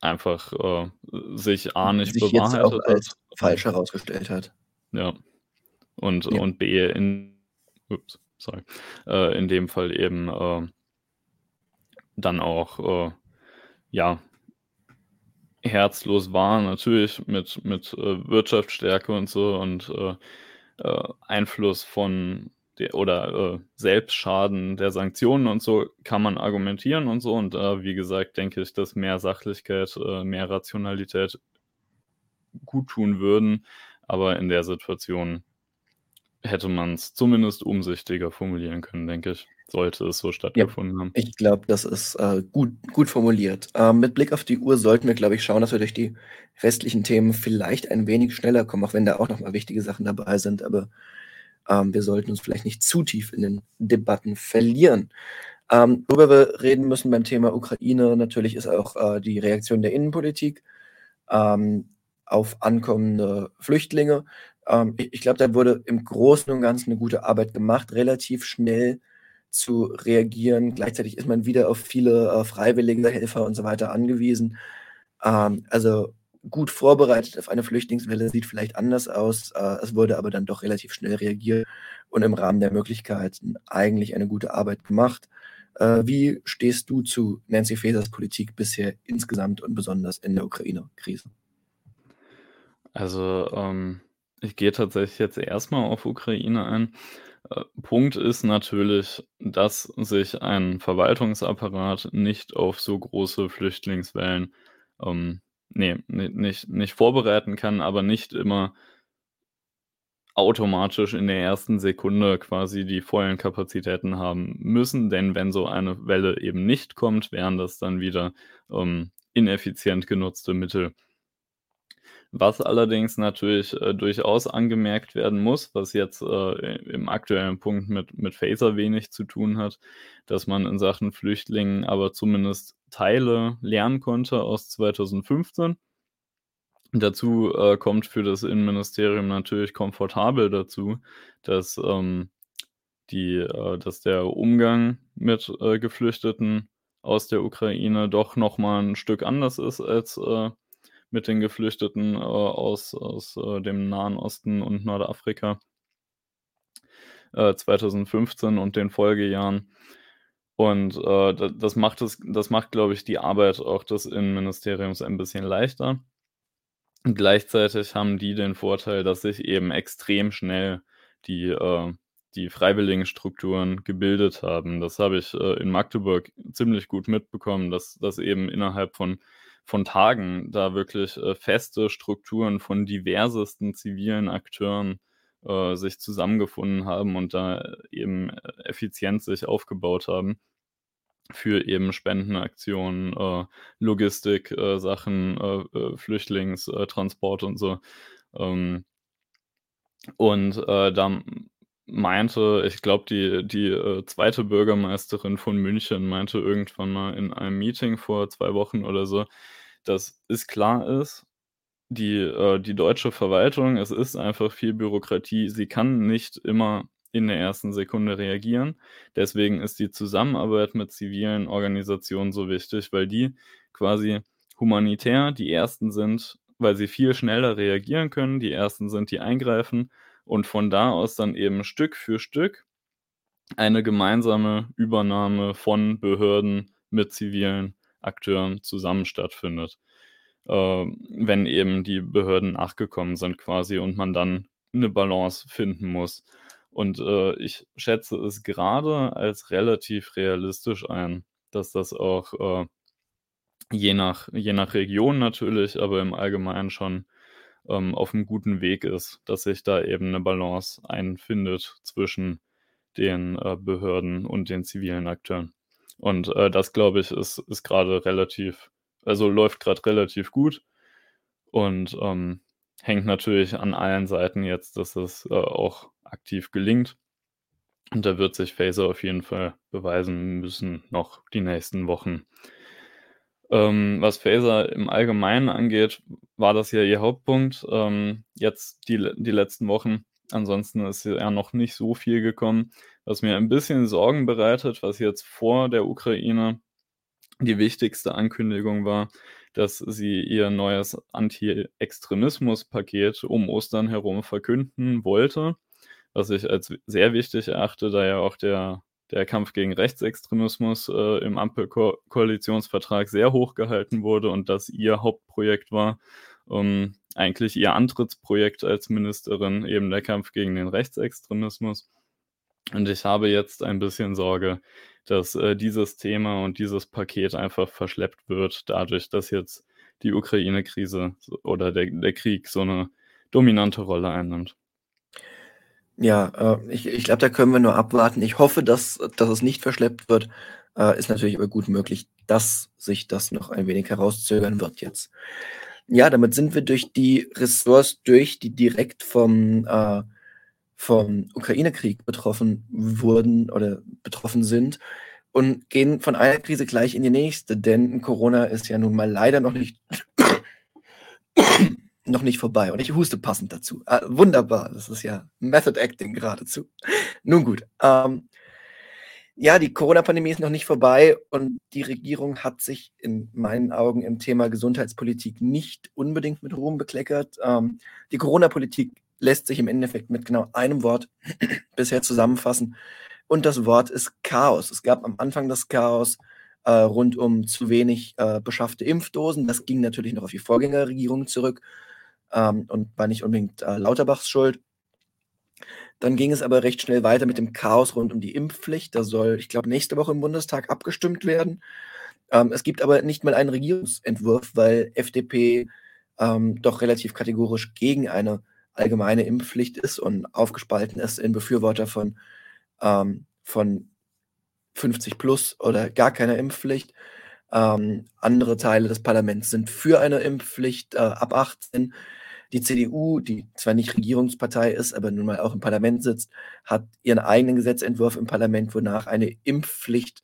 einfach äh, sich A nicht sich bewahrheitet jetzt auch als hat. falsch herausgestellt hat. Ja. Und, ja. und B in, ups, sorry, äh, in dem Fall eben äh, dann auch äh, ja herzlos war, natürlich mit, mit äh, Wirtschaftsstärke und so und äh, äh, Einfluss von der, oder äh, Selbstschaden der Sanktionen und so kann man argumentieren und so. Und äh, wie gesagt, denke ich, dass mehr Sachlichkeit, äh, mehr Rationalität gut tun würden. Aber in der Situation hätte man es zumindest umsichtiger formulieren können, denke ich sollte es so stattgefunden ja, haben. Ich glaube, das ist äh, gut, gut formuliert. Ähm, mit Blick auf die Uhr sollten wir, glaube ich, schauen, dass wir durch die restlichen Themen vielleicht ein wenig schneller kommen, auch wenn da auch nochmal wichtige Sachen dabei sind. Aber ähm, wir sollten uns vielleicht nicht zu tief in den Debatten verlieren. Ähm, worüber wir reden müssen beim Thema Ukraine, natürlich ist auch äh, die Reaktion der Innenpolitik ähm, auf ankommende Flüchtlinge. Ähm, ich, ich glaube, da wurde im Großen und Ganzen eine gute Arbeit gemacht, relativ schnell zu reagieren. Gleichzeitig ist man wieder auf viele äh, freiwillige Helfer und so weiter angewiesen. Ähm, also gut vorbereitet auf eine Flüchtlingswelle sieht vielleicht anders aus. Äh, es wurde aber dann doch relativ schnell reagiert und im Rahmen der Möglichkeiten eigentlich eine gute Arbeit gemacht. Äh, wie stehst du zu Nancy Fasers Politik bisher insgesamt und besonders in der Ukraine-Krise? Also ähm, ich gehe tatsächlich jetzt erstmal auf Ukraine ein. Äh, Punkt ist natürlich, dass sich ein Verwaltungsapparat nicht auf so große Flüchtlingswellen, ähm, ne, ni nicht nicht vorbereiten kann, aber nicht immer automatisch in der ersten Sekunde quasi die vollen Kapazitäten haben müssen. Denn wenn so eine Welle eben nicht kommt, wären das dann wieder, ähm, ineffizient genutzte Mittel. Was allerdings natürlich äh, durchaus angemerkt werden muss, was jetzt äh, im aktuellen Punkt mit, mit Phaser wenig zu tun hat, dass man in Sachen Flüchtlingen aber zumindest Teile lernen konnte aus 2015. Dazu äh, kommt für das Innenministerium natürlich komfortabel dazu, dass, ähm, die, äh, dass der Umgang mit äh, Geflüchteten aus der Ukraine doch nochmal ein Stück anders ist als äh, mit den Geflüchteten äh, aus, aus äh, dem Nahen Osten und Nordafrika äh, 2015 und den Folgejahren. Und äh, das macht es, das macht, glaube ich, die Arbeit auch des Innenministeriums ein bisschen leichter. Gleichzeitig haben die den Vorteil, dass sich eben extrem schnell die, äh, die freiwilligen Strukturen gebildet haben. Das habe ich äh, in Magdeburg ziemlich gut mitbekommen, dass, dass eben innerhalb von von Tagen da wirklich äh, feste Strukturen von diversesten zivilen Akteuren äh, sich zusammengefunden haben und da eben äh, effizient sich aufgebaut haben für eben Spendenaktionen, äh, Logistik, äh, Sachen, äh, Flüchtlingstransport und so. Ähm, und da meinte ich glaube, die die, äh, 2. Bürgermeisterin von München meinte irgendwann mal in einem Meeting vor 2 Wochen oder so, dass es klar ist, die äh, die deutsche Verwaltung es ist einfach viel Bürokratie. Sie kann nicht immer in der ersten Sekunde reagieren. Deswegen ist die Zusammenarbeit mit zivilen Organisationen so wichtig, weil die quasi humanitär die Ersten sind, weil sie viel schneller reagieren können, die Ersten sind, die eingreifen und von da aus dann eben Stück für Stück eine gemeinsame Übernahme von Behörden mit zivilen Akteuren zusammen stattfindet. Ähm, wenn eben die Behörden nachgekommen sind quasi und man dann 'ne Balance finden muss. Und, äh, ich schätze es gerade als relativ realistisch ein, dass das auch, äh, je nach je nach Region natürlich, aber im Allgemeinen schon, ähm, auf'm guten Weg ist, dass sich da eben 'ne Balance einfindet zwischen den, äh, Behörden und den zivilen Akteuren. Und, äh, das, glaube ich, ist ist grade relativ also, läuft grad relativ gut und, ähm, hängt natürlich an allen Seiten jetzt, dass es, äh, auch aktiv gelingt. Und da wird sich Faeser auf jeden Fall beweisen müssen noch die nächsten Wochen. Ähm, was Faeser im Allgemeinen angeht, war das ja ihr Hauptpunkt, ähm, jetzt die die letzten Wochen. Ansonsten ist ja noch nicht so viel gekommen. Was mir ein bisschen Sorgen bereitet, was jetzt vor der Ukraine die wichtigste Ankündigung war, dass sie ihr neues Anti-Extremismus-Paket um Ostern herum verkünden wollte, was ich als sehr wichtig erachte, da ja auch der der Kampf gegen Rechtsextremismus, äh, im Ampelko Koalitionsvertrag sehr hoch gehalten wurde und das ihr Hauptprojekt war, ähm, eigentlich ihr Antrittsprojekt als Ministerin, eben der Kampf gegen den Rechtsextremismus. Und ich habe jetzt ein bisschen Sorge, dass, äh, dieses Thema und dieses Paket einfach verschleppt wird dadurch, dass jetzt die Ukraine-Krise oder der der Krieg so 'ne dominante Rolle einnimmt. Ja, äh, ich ich glaube, da können wir nur abwarten. Ich hoffe, dass dass es nicht verschleppt wird. Äh, ist natürlich aber gut möglich, dass sich das noch ein wenig herauszögern wird jetzt. Ja, damit sind wir durch die Ressorts durch, die direkt vom, äh vom Ukraine-Krieg betroffen wurden oder betroffen sind und gehen von einer Krise gleich in die nächste, denn Corona ist ja nun mal leider noch nicht noch nicht vorbei und ich huste passend dazu. Ah, wunderbar, das ist ja Method Acting geradezu. Nun gut, ähm ja, die Corona-Pandemie ist noch nicht vorbei und die Regierung hat sich in meinen Augen im Thema Gesundheitspolitik nicht unbedingt mit Ruhm bekleckert. Ähm, die Corona-Politik lässt sich im Endeffekt mit genau einem Wort bisher zusammenfassen. Und das Wort ist Chaos. Es gab am Anfang das Chaos äh, rund um zu wenig äh, beschaffte Impfdosen. Das ging natürlich noch auf die Vorgängerregierung zurück ähm, und war nicht unbedingt äh, Lauterbachs Schuld. Dann ging es aber recht schnell weiter mit dem Chaos rund um die Impfpflicht. Da soll, ich glaube, nächste Woche im Bundestag abgestimmt werden. Ähm, es gibt aber nicht mal einen Regierungsentwurf, weil FDP ähm, doch relativ kategorisch gegen eine allgemeine Impfpflicht ist und aufgespalten ist in Befürworter von, ähm, von 50 plus oder gar keiner Impfpflicht. Ähm, andere Teile des Parlaments sind für eine Impfpflicht äh, ab 18. Die CDU, die zwar nicht Regierungspartei ist, aber nun mal auch im Parlament sitzt, hat ihren eigenen Gesetzentwurf im Parlament, wonach eine Impfpflicht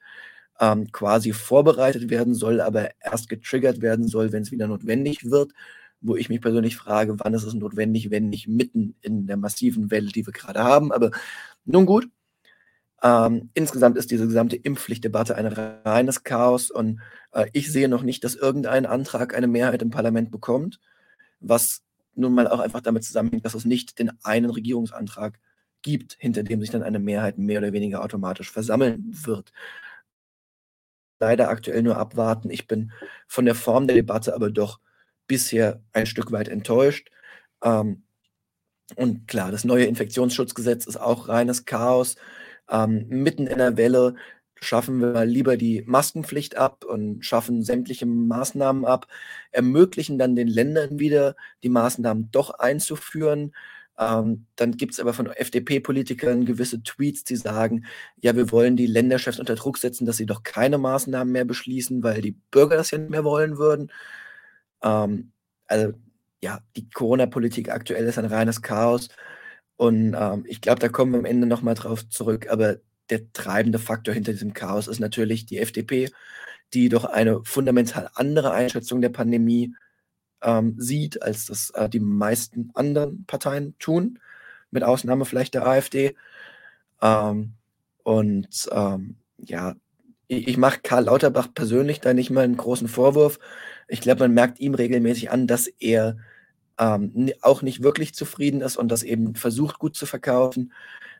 ähm, quasi vorbereitet werden soll, aber erst getriggert werden soll, wenn es wieder notwendig wird wo ich mich persönlich frage, wann ist es notwendig, wenn nicht mitten in der massiven Welle, die wir gerade haben. Aber nun gut. Ähm, insgesamt ist diese gesamte Impfpflichtdebatte ein reines Chaos und äh, ich sehe noch nicht, dass irgendein Antrag eine Mehrheit im Parlament bekommt, was nun mal auch einfach damit zusammenhängt, dass es nicht den einen Regierungsantrag gibt, hinter dem sich dann eine Mehrheit mehr oder weniger automatisch versammeln wird. Leider aktuell nur abwarten. Ich bin von der Form der Debatte aber doch bisher ein Stück weit enttäuscht. Ähm, und klar, das neue Infektionsschutzgesetz ist auch reines Chaos. Ähm, mitten in der Welle schaffen wir lieber die Maskenpflicht ab und schaffen sämtliche Maßnahmen ab, ermöglichen dann den Ländern wieder, die Maßnahmen doch einzuführen. Ähm, dann gibt es aber von FDP-Politikern gewisse Tweets, die sagen, ja, wir wollen die Länderchefs unter Druck setzen, dass sie doch keine Maßnahmen mehr beschließen, weil die Bürger das ja nicht mehr wollen würden. Ähm, also, ja, die Corona-Politik aktuell ist ein reines Chaos Und ähm, ich glaube, da kommen wir am Ende nochmal drauf zurück. Aber der treibende Faktor hinter diesem Chaos ist natürlich die FDP, die doch eine fundamental andere Einschätzung der Pandemie ähm, sieht, als das äh, die meisten anderen Parteien tun, mit Ausnahme vielleicht der AfD. Ähm, und ähm, ja, ich, ich mache Karl Lauterbach persönlich da nicht mal einen großen Vorwurf. Ich glaube, man merkt ihm regelmäßig an, dass er ähm, auch nicht wirklich zufrieden ist und das eben versucht gut zu verkaufen.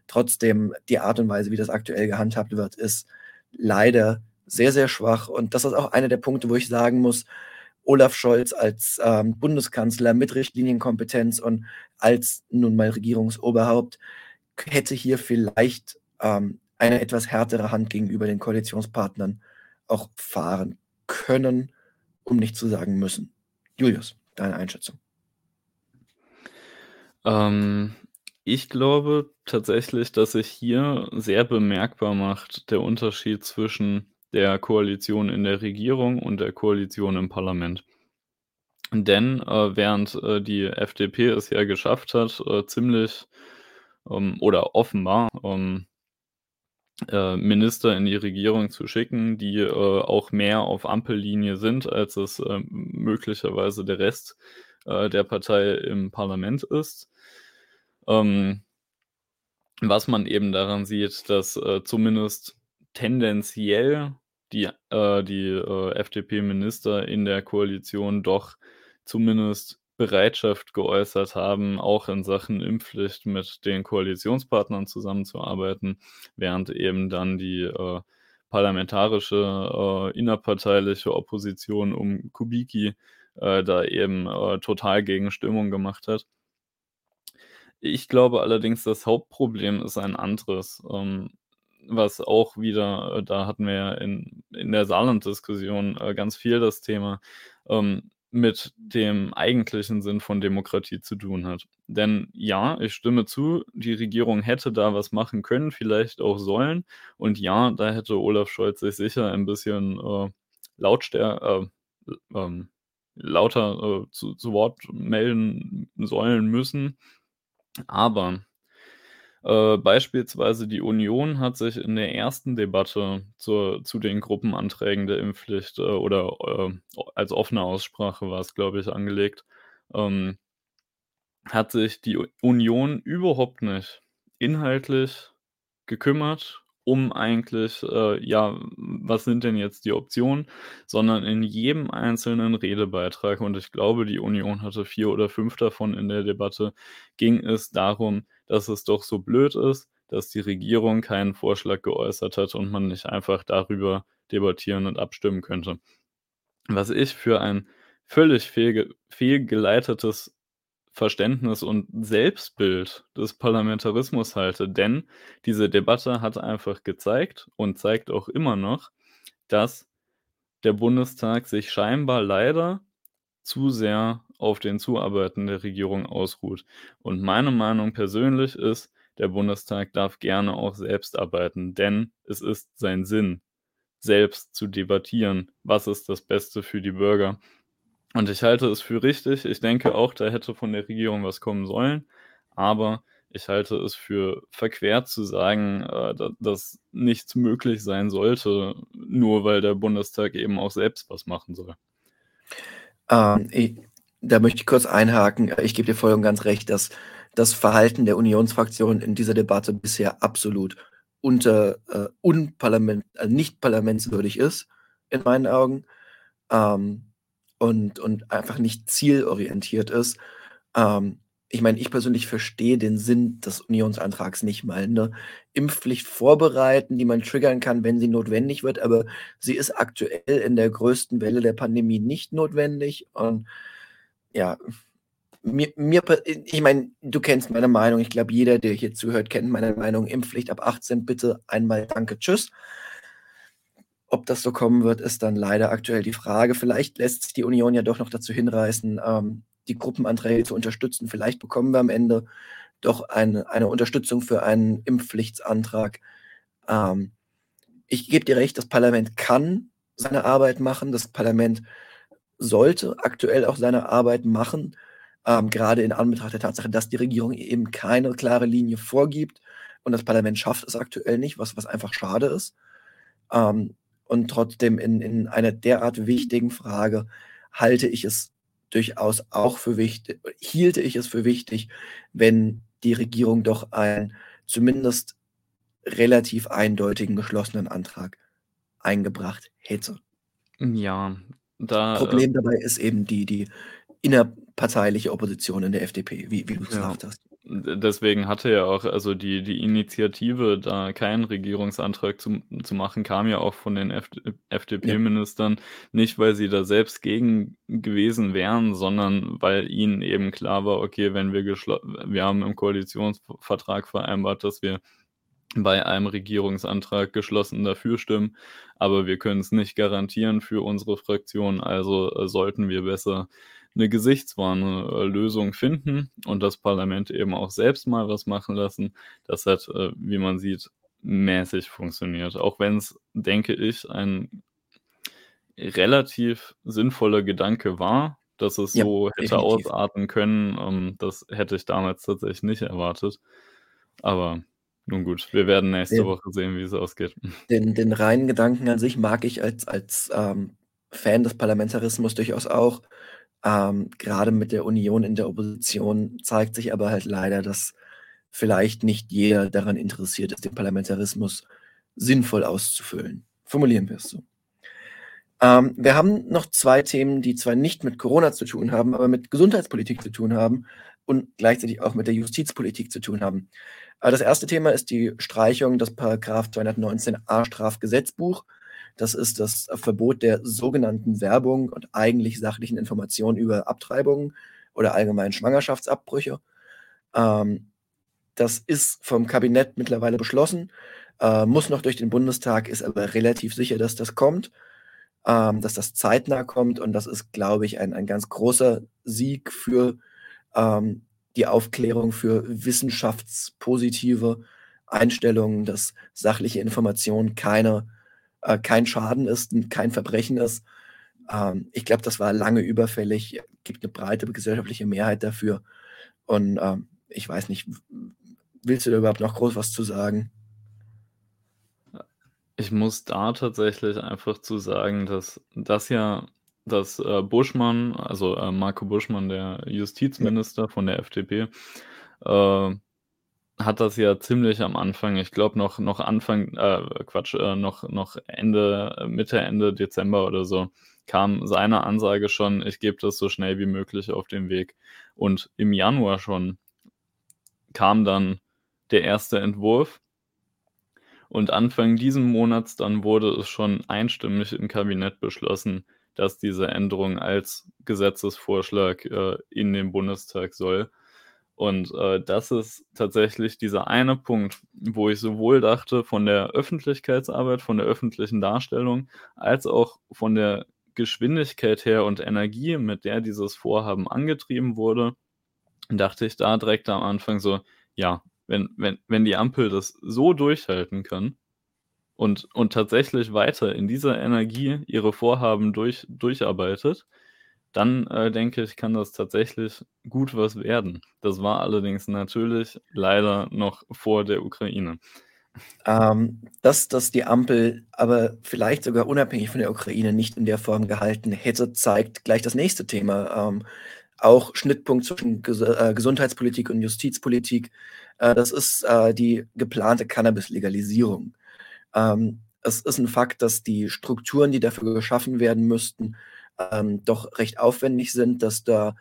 Trotzdem, die Art und Weise, wie das aktuell gehandhabt wird, ist leider sehr, sehr schwach. Und das ist auch einer der Punkte, wo ich sagen muss, Olaf Scholz als ähm, Bundeskanzler mit Richtlinienkompetenz und als nun mal Regierungsoberhaupt hätte hier vielleicht ähm, eine etwas härtere Hand gegenüber den Koalitionspartnern auch fahren können, um nicht zu sagen müssen. Julius, deine Einschätzung. Ähm, ich glaube tatsächlich, dass sich hier sehr bemerkbar macht der Unterschied zwischen der Koalition in der Regierung und der Koalition im Parlament. Denn äh, während äh, die FDP es ja geschafft hat, äh, ziemlich ähm, oder offenbar ähm, äh, Minister in die Regierung zu schicken, die äh, auch mehr auf Ampellinie sind, als es äh, möglicherweise der Rest der Partei im Parlament ist. Ähm, was man eben daran sieht, dass äh, zumindest tendenziell die, äh, die äh, FDP-Minister in der Koalition doch zumindest Bereitschaft geäußert haben, auch in Sachen Impfpflicht mit den Koalitionspartnern zusammenzuarbeiten, während eben dann die äh, parlamentarische äh, innerparteiliche Opposition um Kubicki äh, da eben äh, total gegen Stimmung gemacht hat. Ich glaube allerdings, das Hauptproblem ist ein anderes, ähm, was auch wieder äh, da hatten wir ja in in der Saarland-Diskussion, äh, ganz viel das Thema, ähm, mit dem eigentlichen Sinn von Demokratie zu tun hat. Denn ja, ich stimme zu, die Regierung hätte da was machen können, vielleicht auch sollen. Und ja, da hätte Olaf Scholz sich sicher ein bisschen äh, lautstär äh, ähm, lauter äh, zu, zu Wort melden sollen müssen. Aber äh, beispielsweise die Union hat sich in der ersten Debatte zur, zu den Gruppenanträgen der Impfpflicht äh, oder äh, als offene Aussprache war es, glaube ich, angelegt, ähm, hat sich die Union überhaupt nicht inhaltlich gekümmert um eigentlich, äh, ja, was sind denn jetzt die Optionen, sondern in jedem einzelnen Redebeitrag, und ich glaube, die Union hatte vier oder fünf davon in der Debatte, ging es darum, dass es doch so blöd ist, dass die Regierung keinen Vorschlag geäußert hat und man nicht einfach darüber debattieren und abstimmen könnte. Was ich für ein völlig fehlgeleitetes Verständnis und Selbstbild des Parlamentarismus halte. Denn diese Debatte hat einfach gezeigt und zeigt auch immer noch, dass der Bundestag sich scheinbar leider zu sehr auf den Zuarbeiten der Regierung ausruht. Und meine Meinung persönlich ist, der Bundestag darf gerne auch selbst arbeiten, denn es ist sein Sinn, selbst zu debattieren, was ist das Beste für die Bürger. Und ich halte es für richtig. Ich denke auch, da hätte von der Regierung was kommen sollen. Aber ich halte es für verquert zu sagen, äh, dass nichts möglich sein sollte, nur weil der Bundestag eben auch selbst was machen soll. Ähm, ich, da möchte ich kurz einhaken. Ich gebe dir voll und ganz recht, dass das Verhalten der Unionsfraktion in dieser Debatte bisher absolut unter äh, unparlament, äh, nicht parlamentswürdig ist, in meinen Augen. Ähm, und, und einfach nicht zielorientiert ist. Ähm, ich meine, ich persönlich verstehe den Sinn des Unionsantrags nicht mal. Ne? Impfpflicht vorbereiten, die man triggern kann, wenn sie notwendig wird, aber sie ist aktuell in der größten Welle der Pandemie nicht notwendig. Und ja, mir, mir ich meine, du kennst meine Meinung. Ich glaube, jeder, der hier zuhört, kennt meine Meinung. Impfpflicht ab 18, bitte einmal danke, tschüss. Ob das so kommen wird, ist dann leider aktuell die Frage. Vielleicht lässt sich die Union ja doch noch dazu hinreißen, ähm, die Gruppenanträge zu unterstützen. Vielleicht bekommen wir am Ende doch eine, eine Unterstützung für einen Impfpflichtsantrag. Ähm, ich gebe dir recht, das Parlament kann seine Arbeit machen. Das Parlament sollte aktuell auch seine Arbeit machen. ähm, gerade in Anbetracht der Tatsache, dass die Regierung eben keine klare Linie vorgibt und das Parlament schafft es aktuell nicht, was, was einfach schade ist. Ähm, und trotzdem in, in einer derart wichtigen Frage halte ich es durchaus auch für wichtig, hielte ich es für wichtig, wenn die Regierung doch einen zumindest relativ eindeutigen geschlossenen Antrag eingebracht hätte. Ja, da. Äh Problem dabei ist eben die, die innerparteiliche Opposition in der FDP, wie, wie du gesagt ja. hast. Deswegen hatte ja auch, also die, die Initiative, da keinen Regierungsantrag zu, zu machen, kam ja auch von den FDP-Ministern, ja. nicht weil sie da selbst gegen gewesen wären, sondern weil ihnen eben klar war, okay, wenn wir wir haben im Koalitionsvertrag vereinbart, dass wir bei einem Regierungsantrag geschlossen dafür stimmen, aber wir können es nicht garantieren für unsere Fraktion, also äh, sollten wir besser eine gesichtswahrende äh, Lösung finden und das Parlament eben auch selbst mal was machen lassen. Das hat, äh, wie man sieht, mäßig funktioniert. Auch wenn es, denke ich, ein relativ sinnvoller Gedanke war, dass es ja, so hätte definitiv. ausarten können. Ähm, das hätte ich damals tatsächlich nicht erwartet. Aber nun gut, wir werden nächste den, Woche sehen, wie es ausgeht. Den, den reinen Gedanken an sich mag ich als, als ähm, Fan des Parlamentarismus durchaus auch. Ähm, gerade mit der Union in der Opposition zeigt sich aber halt leider, dass vielleicht nicht jeder daran interessiert ist, den Parlamentarismus sinnvoll auszufüllen. Formulieren wir es so. Ähm, wir haben noch zwei Themen, die zwar nicht mit Corona zu tun haben, aber mit Gesundheitspolitik zu tun haben und gleichzeitig auch mit der Justizpolitik zu tun haben. Äh, das erste Thema ist die Streichung des Paragraph 219a Strafgesetzbuch. Das ist das Verbot der sogenannten Werbung und eigentlich sachlichen Informationen über Abtreibungen oder allgemein Schwangerschaftsabbrüche. Ähm, das ist vom Kabinett mittlerweile beschlossen, äh, muss noch durch den Bundestag, ist aber relativ sicher, dass das kommt, ähm, dass das zeitnah kommt und das ist, glaube ich, ein, ein ganz großer Sieg für ähm, die Aufklärung, für wissenschaftspositive Einstellungen, dass sachliche Information keine äh, kein Schaden ist, kein Verbrechen ist. Ähm, ich glaube, das war lange überfällig, gibt eine breite gesellschaftliche Mehrheit dafür. Und ähm, ich weiß nicht, willst du da überhaupt noch groß was zu sagen? Ich muss da tatsächlich einfach zu sagen, dass das ja, dass äh, Buschmann, also äh, Marco Buschmann, der Justizminister ja. von der FDP, äh, hat das ja ziemlich am Anfang, ich glaube noch noch Anfang äh, Quatsch, äh, noch noch Ende Mitte, Ende Dezember oder so, kam seine Ansage schon: „Ich gebe das so schnell wie möglich auf den Weg.“ Und im Januar schon kam dann der erste Entwurf. Und Anfang diesen Monats dann wurde es schon einstimmig im Kabinett beschlossen, dass diese Änderung als Gesetzesvorschlag, äh, in den Bundestag soll. Und äh, das ist tatsächlich dieser eine Punkt, wo ich sowohl dachte, von der Öffentlichkeitsarbeit, von der öffentlichen Darstellung, als auch von der Geschwindigkeit her und Energie, mit der dieses Vorhaben angetrieben wurde, dachte ich da direkt am Anfang so, ja, wenn, wenn, wenn die Ampel das so durchhalten kann und, und tatsächlich weiter in dieser Energie ihre Vorhaben durch, durcharbeitet, dann äh, denke ich, kann das tatsächlich gut was werden. Das war allerdings natürlich leider noch vor der Ukraine. Ähm, dass, dass die Ampel aber vielleicht sogar unabhängig von der Ukraine nicht in der Form gehalten hätte, zeigt gleich das nächste Thema. Ähm, auch Schnittpunkt zwischen Ges äh, Gesundheitspolitik und Justizpolitik. Äh, das ist äh, die geplante Cannabis-Legalisierung. Ähm, es ist ein Fakt, dass die Strukturen, die dafür geschaffen werden müssten, ähm, doch recht aufwendig sind, dass da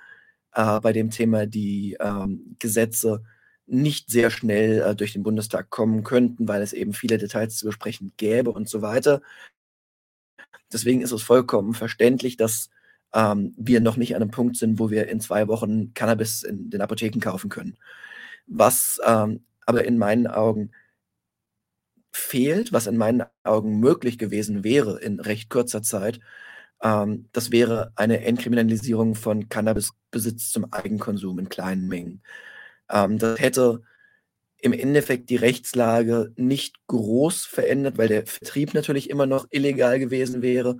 äh, bei dem Thema die ähm, Gesetze nicht sehr schnell äh, durch den Bundestag kommen könnten, weil es eben viele Details zu besprechen gäbe und so weiter. Deswegen ist es vollkommen verständlich, dass ähm, wir noch nicht an einem Punkt sind, wo wir in zwei Wochen Cannabis in den Apotheken kaufen können. Was ähm, aber in meinen Augen fehlt, was in meinen Augen möglich gewesen wäre in recht kurzer Zeit, ähm, das wäre eine Entkriminalisierung von Cannabisbesitz zum Eigenkonsum in kleinen Mengen. Ähm, das hätte im Endeffekt die Rechtslage nicht groß verändert, weil der Vertrieb natürlich immer noch illegal gewesen wäre.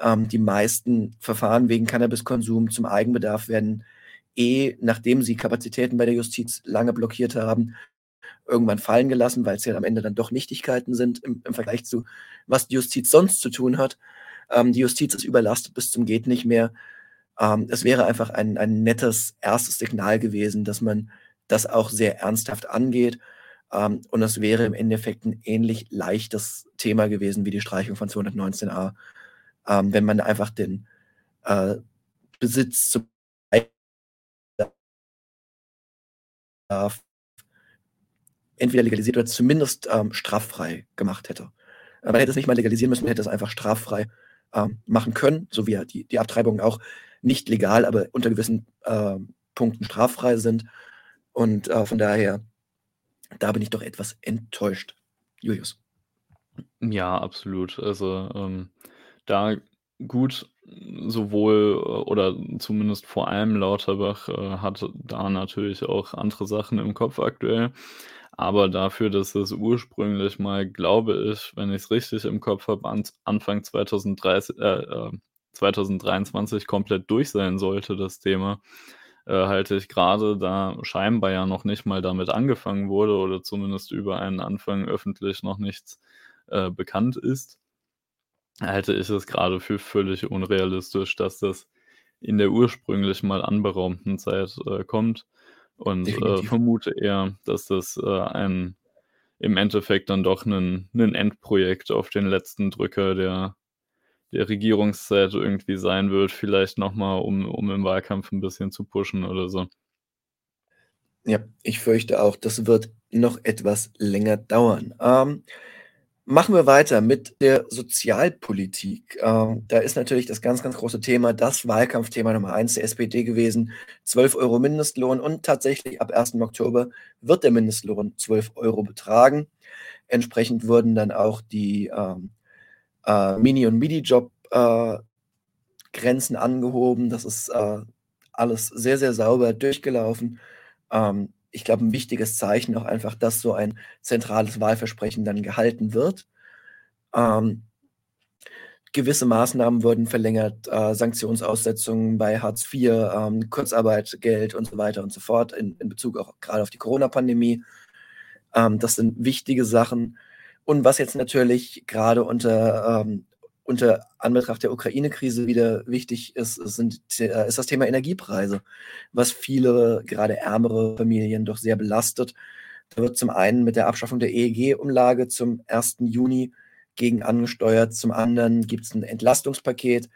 Ähm, die meisten Verfahren wegen Cannabiskonsum zum Eigenbedarf werden eh, nachdem sie Kapazitäten bei der Justiz lange blockiert haben, irgendwann fallen gelassen, weil es ja am Ende dann doch Nichtigkeiten sind im, im Vergleich zu, was die Justiz sonst zu tun hat. Ähm, die Justiz ist überlastet bis zum Geht nicht mehr. Ähm, es wäre einfach ein, ein nettes erstes Signal gewesen, dass man das auch sehr ernsthaft angeht. Ähm, und es wäre im Endeffekt ein ähnlich leichtes Thema gewesen wie die Streichung von 219a, ähm, wenn man einfach den äh, Besitz zum entweder legalisiert oder zumindest ähm, straffrei gemacht hätte. Man hätte es nicht mal legalisieren müssen, man hätte es einfach straffrei ähm, machen können, so wie die, die Abtreibungen auch nicht legal, aber unter gewissen äh, Punkten straffrei sind. Und äh, von daher, da bin ich doch etwas enttäuscht. Julius. Ja, absolut. Also ähm, da gut, sowohl äh, oder zumindest vor allem Lauterbach äh, hat da natürlich auch andere Sachen im Kopf aktuell. Aber dafür, dass es ursprünglich mal, glaube ich, wenn ich es richtig im Kopf habe, an, Anfang 2030, äh, 2023 äh, komplett durch sein sollte, das Thema, äh, halte ich gerade, da scheinbar ja noch nicht mal damit angefangen wurde oder zumindest über einen Anfang öffentlich noch nichts äh, bekannt ist, halte ich es gerade für völlig unrealistisch, dass das in der ursprünglich mal anberaumten Zeit äh, kommt. Und äh, vermute eher, dass das äh, ein im Endeffekt dann doch ein Endprojekt auf den letzten Drücker der, der Regierungszeit irgendwie sein wird. Vielleicht nochmal, um, um im Wahlkampf ein bisschen zu pushen oder so. Ja, ich fürchte auch, das wird noch etwas länger dauern. Ähm, Machen wir weiter mit der Sozialpolitik. Ähm, da ist natürlich das ganz, ganz große Thema, das Wahlkampfthema Nummer eins der SPD gewesen, 12 Euro Mindestlohn und tatsächlich ab 1. Oktober wird der Mindestlohn 12 Euro betragen. Entsprechend wurden dann auch die ähm, äh, Mini- und Midi-Job-Grenzen äh, angehoben. Das ist äh, alles sehr, sehr sauber durchgelaufen. Ähm, ich glaube, ein wichtiges Zeichen auch einfach, dass so ein zentrales Wahlversprechen dann gehalten wird. Ähm, gewisse Maßnahmen wurden verlängert, äh, Sanktionsaussetzungen bei Hartz IV, ähm, Kurzarbeit, Geld und so weiter und so fort in, in Bezug auch gerade auf die Corona-Pandemie. Ähm, das sind wichtige Sachen. Und was jetzt natürlich gerade unter ähm, unter Anbetracht der Ukraine-Krise wieder wichtig ist, sind, äh, ist das Thema Energiepreise, was viele, gerade ärmere Familien doch sehr belastet. Da wird zum einen mit der Abschaffung der EEG-Umlage zum 1. Juni gegen angesteuert. Zum anderen gibt es ein Entlastungspaket,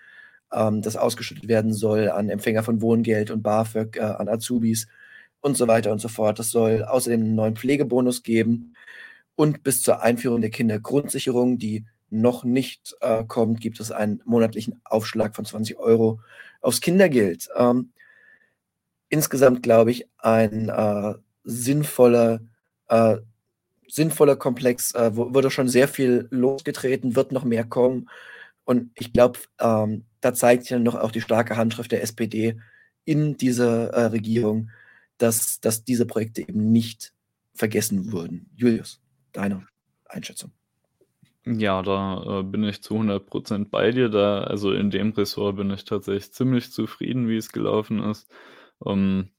ähm, das ausgeschüttet werden soll an Empfänger von Wohngeld und BAföG, äh, an Azubis und so weiter und so fort. Es soll außerdem einen neuen Pflegebonus geben und bis zur Einführung der Kindergrundsicherung, die noch nicht äh, kommt, gibt es einen monatlichen Aufschlag von 20 Euro aufs Kindergeld. Ähm, insgesamt glaube ich ein äh, sinnvoller, äh, sinnvoller Komplex, äh, wurde schon sehr viel losgetreten, wird noch mehr kommen. Und ich glaube, ähm, da zeigt sich dann noch auch die starke Handschrift der SPD in dieser äh, Regierung, dass, dass diese Projekte eben nicht vergessen wurden. Julius, deine Einschätzung. Ja, da, äh, bin ich zu 100% bei dir. Da also, in dem Ressort bin ich tatsächlich ziemlich zufrieden, wie es gelaufen ist. Ähm,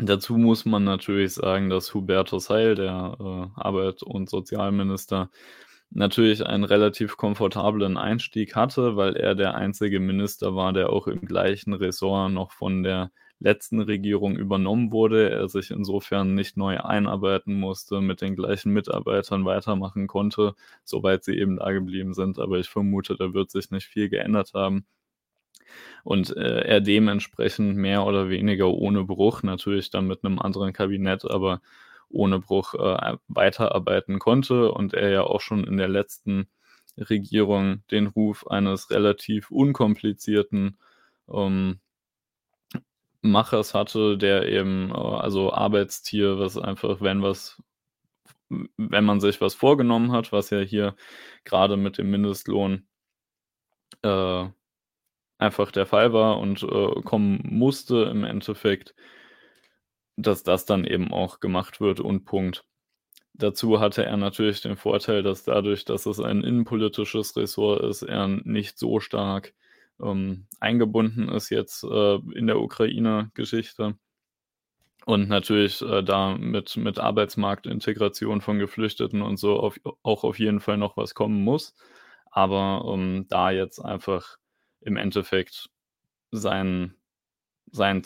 dazu muss man natürlich sagen, dass Hubertus Heil, der, äh, Arbeit und Sozialminister, natürlich einen relativ komfortablen Einstieg hatte, weil er der einzige Minister war, der auch im gleichen Ressort noch von der letzten Regierung übernommen wurde, er sich insofern nicht neu einarbeiten musste, mit den gleichen Mitarbeitern weitermachen konnte, soweit sie eben da geblieben sind. Aber ich vermute, da wird sich nicht viel geändert haben. Und äh, er dementsprechend mehr oder weniger ohne Bruch, natürlich dann mit einem anderen Kabinett, aber ohne Bruch äh, weiterarbeiten konnte und er ja auch schon in der letzten Regierung den Ruf eines relativ unkomplizierten ähm, Machers hatte, der eben, äh, also Arbeitstier, was einfach, wenn was wenn man sich was vorgenommen hat, was ja hier gerade mit dem Mindestlohn äh, einfach der Fall war und äh, kommen musste im Endeffekt, dass das dann eben auch gemacht wird und Punkt. Dazu hatte er natürlich den Vorteil, dass dadurch, dass es ein innenpolitisches Ressort ist, er nicht so stark ähm, eingebunden ist jetzt, äh, in der Ukraine-Geschichte. Und natürlich, äh, da mit mit Arbeitsmarktintegration von Geflüchteten und so auf auch auf jeden Fall noch was kommen muss. Aber, ähm, da jetzt einfach im Endeffekt sein sein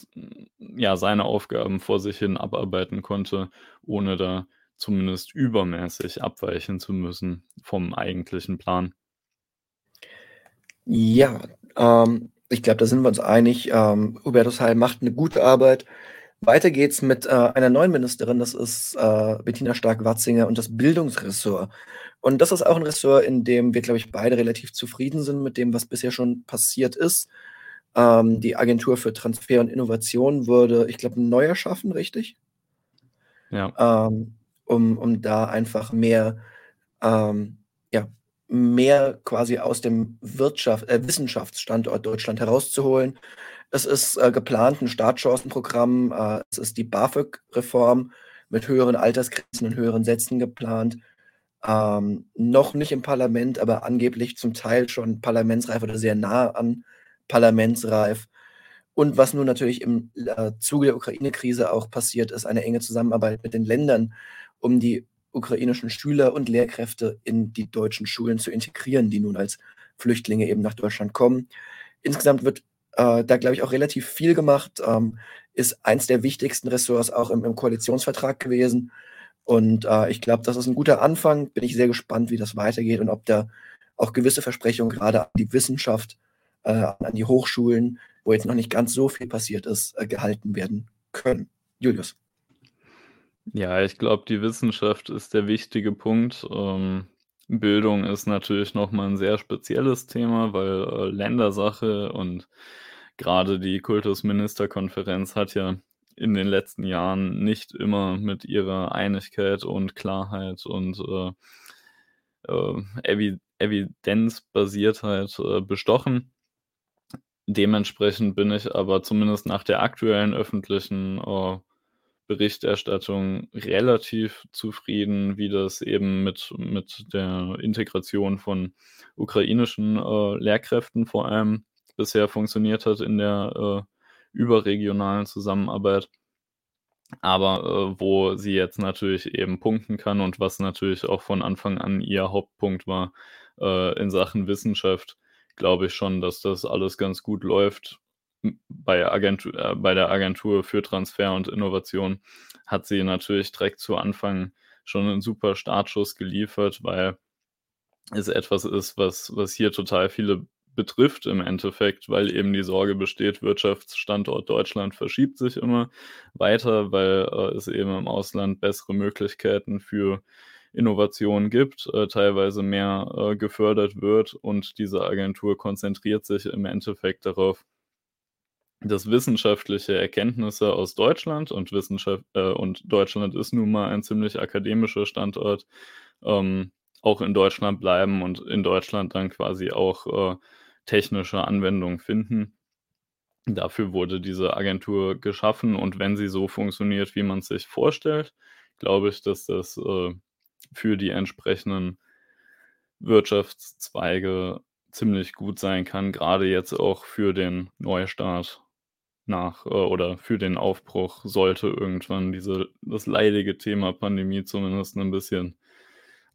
ja, seine Aufgaben vor sich hin abarbeiten konnte, ohne da zumindest übermäßig abweichen zu müssen vom eigentlichen Plan. Ja, ähm, ich glaube, da sind wir uns einig. Ähm, Hubertus Heil macht eine gute Arbeit. Weiter geht's mit äh, einer neuen Ministerin, das ist äh, Bettina Stark-Watzinger und das Bildungsressort. Und das ist auch ein Ressort, in dem wir, glaube ich, beide relativ zufrieden sind mit dem, was bisher schon passiert ist. Ähm, die Agentur für Transfer und Innovation wurde, ich glaube, neu erschaffen, richtig? Ja. Ähm, um, um da einfach mehr, ähm, ja, mehr quasi aus dem Wirtschaft, äh, Wissenschaftsstandort Deutschland herauszuholen. Es ist äh, geplant ein Startchancenprogramm, äh, es ist die BAföG-Reform mit höheren Altersgrenzen und höheren Sätzen geplant. Ähm, noch nicht im Parlament, aber angeblich zum Teil schon parlamentsreif oder sehr nah an parlamentsreif. Und was nun natürlich im äh, Zuge der Ukraine-Krise auch passiert ist, eine enge Zusammenarbeit mit den Ländern, um die ukrainischen Schüler und Lehrkräfte in die deutschen Schulen zu integrieren, die nun als Flüchtlinge eben nach Deutschland kommen. Insgesamt wird äh, da, glaube ich, auch relativ viel gemacht. Ähm, ist eins der wichtigsten Ressorts auch im, im Koalitionsvertrag gewesen. Und äh, ich glaube, das ist ein guter Anfang. Bin ich sehr gespannt, wie das weitergeht und ob da auch gewisse Versprechungen gerade an die Wissenschaft, äh, an die Hochschulen, wo jetzt noch nicht ganz so viel passiert ist, äh, gehalten werden können. Julius. Ja, ich glaube, die Wissenschaft ist der wichtige Punkt. Ähm, Bildung ist natürlich noch mal 'n sehr spezielles Thema, weil, äh, Ländersache und gerade die Kultusministerkonferenz hat ja in den letzten Jahren nicht immer mit ihrer Einigkeit und Klarheit und, äh, äh, Evi Evidenzbasiertheit, äh, bestochen. Dementsprechend bin ich aber zumindest nach der aktuellen öffentlichen, äh, Berichterstattung relativ zufrieden, wie das eben mit mit der Integration von ukrainischen, äh, Lehrkräften vor allem bisher funktioniert hat in der, äh, überregionalen Zusammenarbeit. Aber, äh, wo sie jetzt natürlich eben punkten kann und was natürlich auch von Anfang an ihr Hauptpunkt war, äh, in Sachen Wissenschaft, glaube ich schon, dass das alles ganz gut läuft. Bei Agentu äh, bei der Agentur für Transfer und Innovation hat sie natürlich direkt zu Anfang schon 'nen super Startschuss geliefert, weil es etwas ist, was was hier total viele betrifft im Endeffekt, weil eben die Sorge besteht, Wirtschaftsstandort Deutschland verschiebt sich immer weiter, weil, äh, es eben im Ausland bessere Möglichkeiten für Innovation gibt, äh, teilweise mehr, äh, gefördert wird und diese Agentur konzentriert sich im Endeffekt darauf dass wissenschaftliche Erkenntnisse aus Deutschland und Wissenschaft äh, und Deutschland ist nun mal ein ziemlich akademischer Standort, ähm, auch in Deutschland bleiben und in Deutschland dann quasi auch, äh, technische Anwendung finden. Dafür wurde diese Agentur geschaffen und wenn sie so funktioniert, wie man's sich vorstellt, glaube ich, dass das, äh, für die entsprechenden Wirtschaftszweige ziemlich gut sein kann, grade jetzt auch für den Neustart nach äh, oder für den Aufbruch sollte irgendwann diese das leidige Thema Pandemie zumindest 'n bisschen,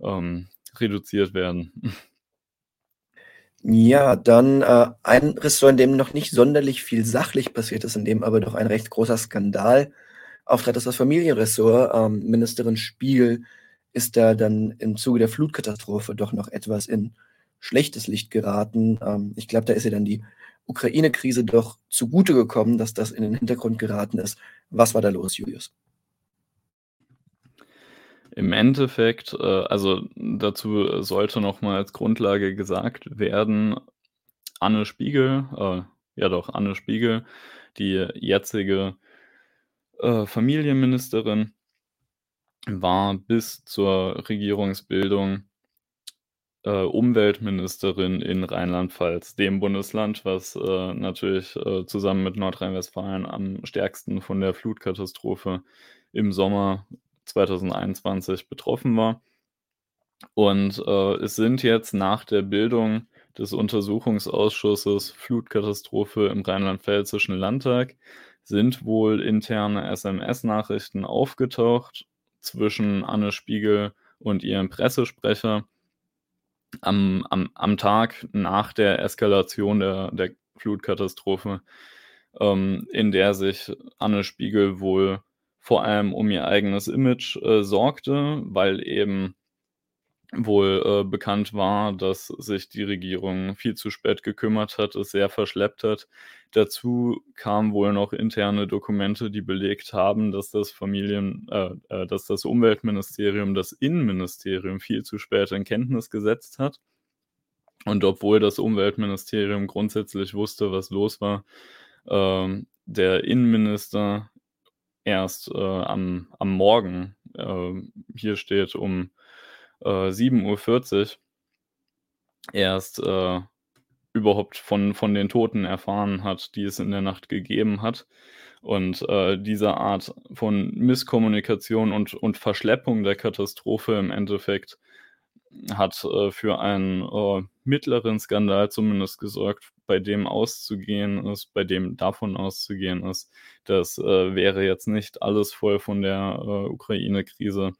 ähm, reduziert werden. Ja, dann, äh, ein Ressort, in dem noch nicht sonderlich viel sachlich passiert ist, in dem aber doch ein recht großer Skandal auftrat, ist das Familienressort. Ähm, Ministerin Spiegel ist da dann im Zuge der Flutkatastrophe doch noch etwas in schlechtes Licht geraten. Ähm, ich glaube, da ist ihr dann die Ukraine-Krise doch zugute gekommen, dass das in den Hintergrund geraten ist. Was war da los, Julius? Im Endeffekt, äh, also dazu sollte noch mal als Grundlage gesagt werden, Anne Spiegel äh, ja doch, Anne Spiegel, die jetzige, äh, Familienministerin war bis zur Regierungsbildung, äh, Umweltministerin in Rheinland-Pfalz, dem Bundesland, was, äh, natürlich, äh, zusammen mit Nordrhein-Westfalen am stärksten von der Flutkatastrophe im Sommer 2021 betroffen war. Und, äh, es sind jetzt nach der Bildung des Untersuchungsausschusses Flutkatastrophe im Rheinland-Pfälzischen Landtag sind wohl interne SMS-Nachrichten aufgetaucht zwischen Anne Spiegel und ihrem Pressesprecher am, am, am Tag nach der Eskalation der, der Flutkatastrophe, ähm, in der sich Anne Spiegel wohl vor allem um ihr eigenes Image äh, sorgte, weil eben wohl äh, bekannt war, dass sich die Regierung viel zu spät gekümmert hat, es sehr verschleppt hat. Dazu kamen wohl noch interne Dokumente, die belegt haben, dass das Familien, äh, äh, dass das Umweltministerium das Innenministerium viel zu spät in Kenntnis gesetzt hat. Und obwohl das Umweltministerium grundsätzlich wusste, was los war, ähm, der Innenminister erst äh, am, am Morgen, äh, hier steht um äh, 7.40 Uhr, erst äh, überhaupt von, von den Toten erfahren hat, die es in der Nacht gegeben hat. Und äh, diese Art von Misskommunikation und, und Verschleppung der Katastrophe im Endeffekt hat äh, für einen äh, mittleren Skandal zumindest gesorgt, bei dem auszugehen ist, bei dem davon auszugehen ist, das äh, wäre jetzt nicht alles voll von der äh, Ukraine-Krise,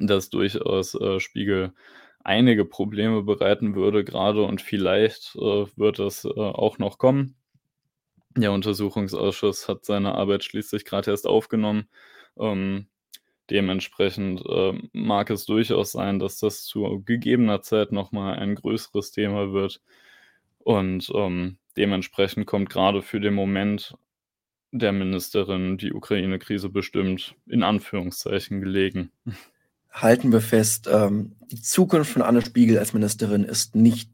das durchaus äh, Spiegel einige Probleme bereiten würde gerade und vielleicht äh, wird es äh, auch noch kommen. Der Untersuchungsausschuss hat seine Arbeit schließlich gerade erst aufgenommen. Ähm, dementsprechend äh, mag es durchaus sein, dass das zu gegebener Zeit nochmal ein größeres Thema wird. Und ähm, dementsprechend kommt gerade für den Moment der Ministerin die Ukraine-Krise bestimmt in Anführungszeichen gelegen halten wir fest, ähm, die Zukunft von Anne Spiegel als Ministerin ist nicht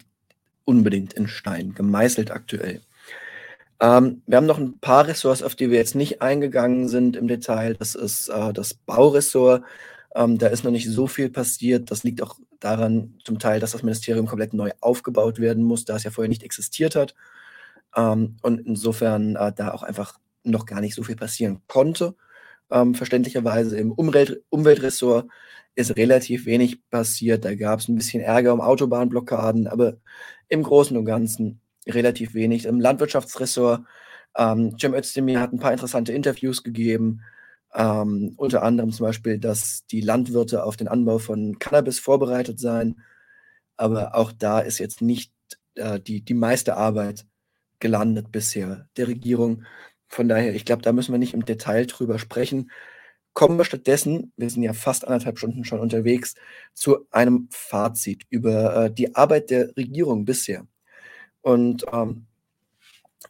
unbedingt in Stein gemeißelt aktuell. Ähm, wir haben noch ein paar Ressorts, auf die wir jetzt nicht eingegangen sind im Detail. Das ist äh, das Bauressort. Ähm, da ist noch nicht so viel passiert. Das liegt auch daran, zum Teil, dass das Ministerium komplett neu aufgebaut werden muss, da es ja vorher nicht existiert hat. Ähm, und insofern äh, da auch einfach noch gar nicht so viel passieren konnte. Ähm, verständlicherweise im Umwelt Umweltressort ist relativ wenig passiert. Da gab es ein bisschen Ärger um Autobahnblockaden, aber im Großen und Ganzen relativ wenig. Im Landwirtschaftsressort, ähm, Cem Özdemir hat ein paar interessante Interviews gegeben, ähm, unter anderem zum Beispiel, dass die Landwirte auf den Anbau von Cannabis vorbereitet seien. Aber auch da ist jetzt nicht äh, die, die meiste Arbeit gelandet bisher der Regierung. Von daher, ich glaube, da müssen wir nicht im Detail drüber sprechen. Kommen wir stattdessen, wir sind ja fast anderthalb Stunden schon unterwegs, zu einem Fazit über äh, die Arbeit der Regierung bisher. Und ähm,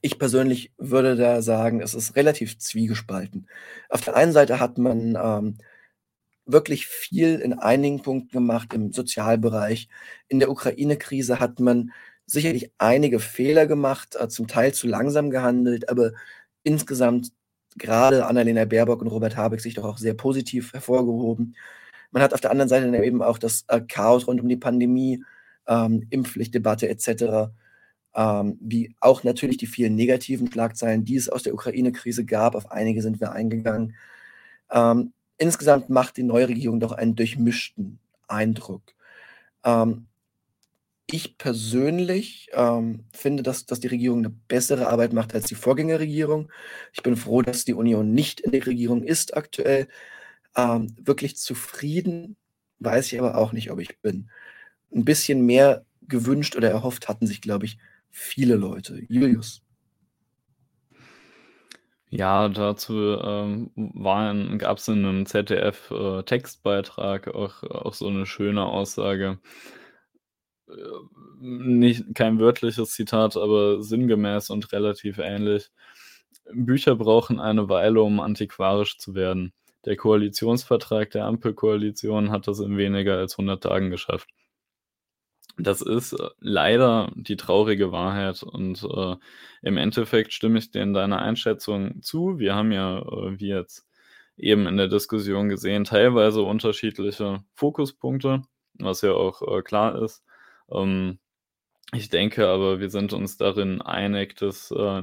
ich persönlich würde da sagen, es ist relativ zwiegespalten. Auf der einen Seite hat man ähm, wirklich viel in einigen Punkten gemacht im Sozialbereich. In der Ukraine-Krise hat man sicherlich einige Fehler gemacht, äh, zum Teil zu langsam gehandelt, aber insgesamt gerade Annalena Baerbock und Robert Habeck sich doch auch sehr positiv hervorgehoben. Man hat auf der anderen Seite eben auch das äh, Chaos rund um die Pandemie, ähm, Impfpflichtdebatte etc., ähm, wie auch natürlich die vielen negativen Schlagzeilen, die es aus der Ukraine-Krise gab. Auf einige sind wir eingegangen. Ähm, insgesamt macht die neue Regierung doch einen durchmischten Eindruck. Ähm, ich persönlich ähm, finde, dass, dass die Regierung eine bessere Arbeit macht als die Vorgängerregierung. Ich bin froh, dass die Union nicht in der Regierung ist aktuell. Ähm, wirklich zufrieden weiß ich aber auch nicht, ob ich bin. Ein bisschen mehr gewünscht oder erhofft hatten sich, glaube ich, viele Leute. Julius. Ja, dazu ähm, gab es in einem ZDF-Textbeitrag äh, auch, auch so eine schöne Aussage nicht kein wörtliches Zitat, aber sinngemäß und relativ ähnlich. Bücher brauchen eine Weile, um antiquarisch zu werden. Der Koalitionsvertrag der Ampelkoalition hat das in weniger als 100 Tagen geschafft. Das ist äh, leider die traurige Wahrheit und äh, im Endeffekt stimme ich dir in deiner Einschätzung zu. Wir haben ja, äh, wie jetzt eben in der Diskussion gesehen, teilweise unterschiedliche Fokuspunkte, was ja auch äh, klar ist. Ähm, ich denke aber, wir sind uns darin einig, dass äh,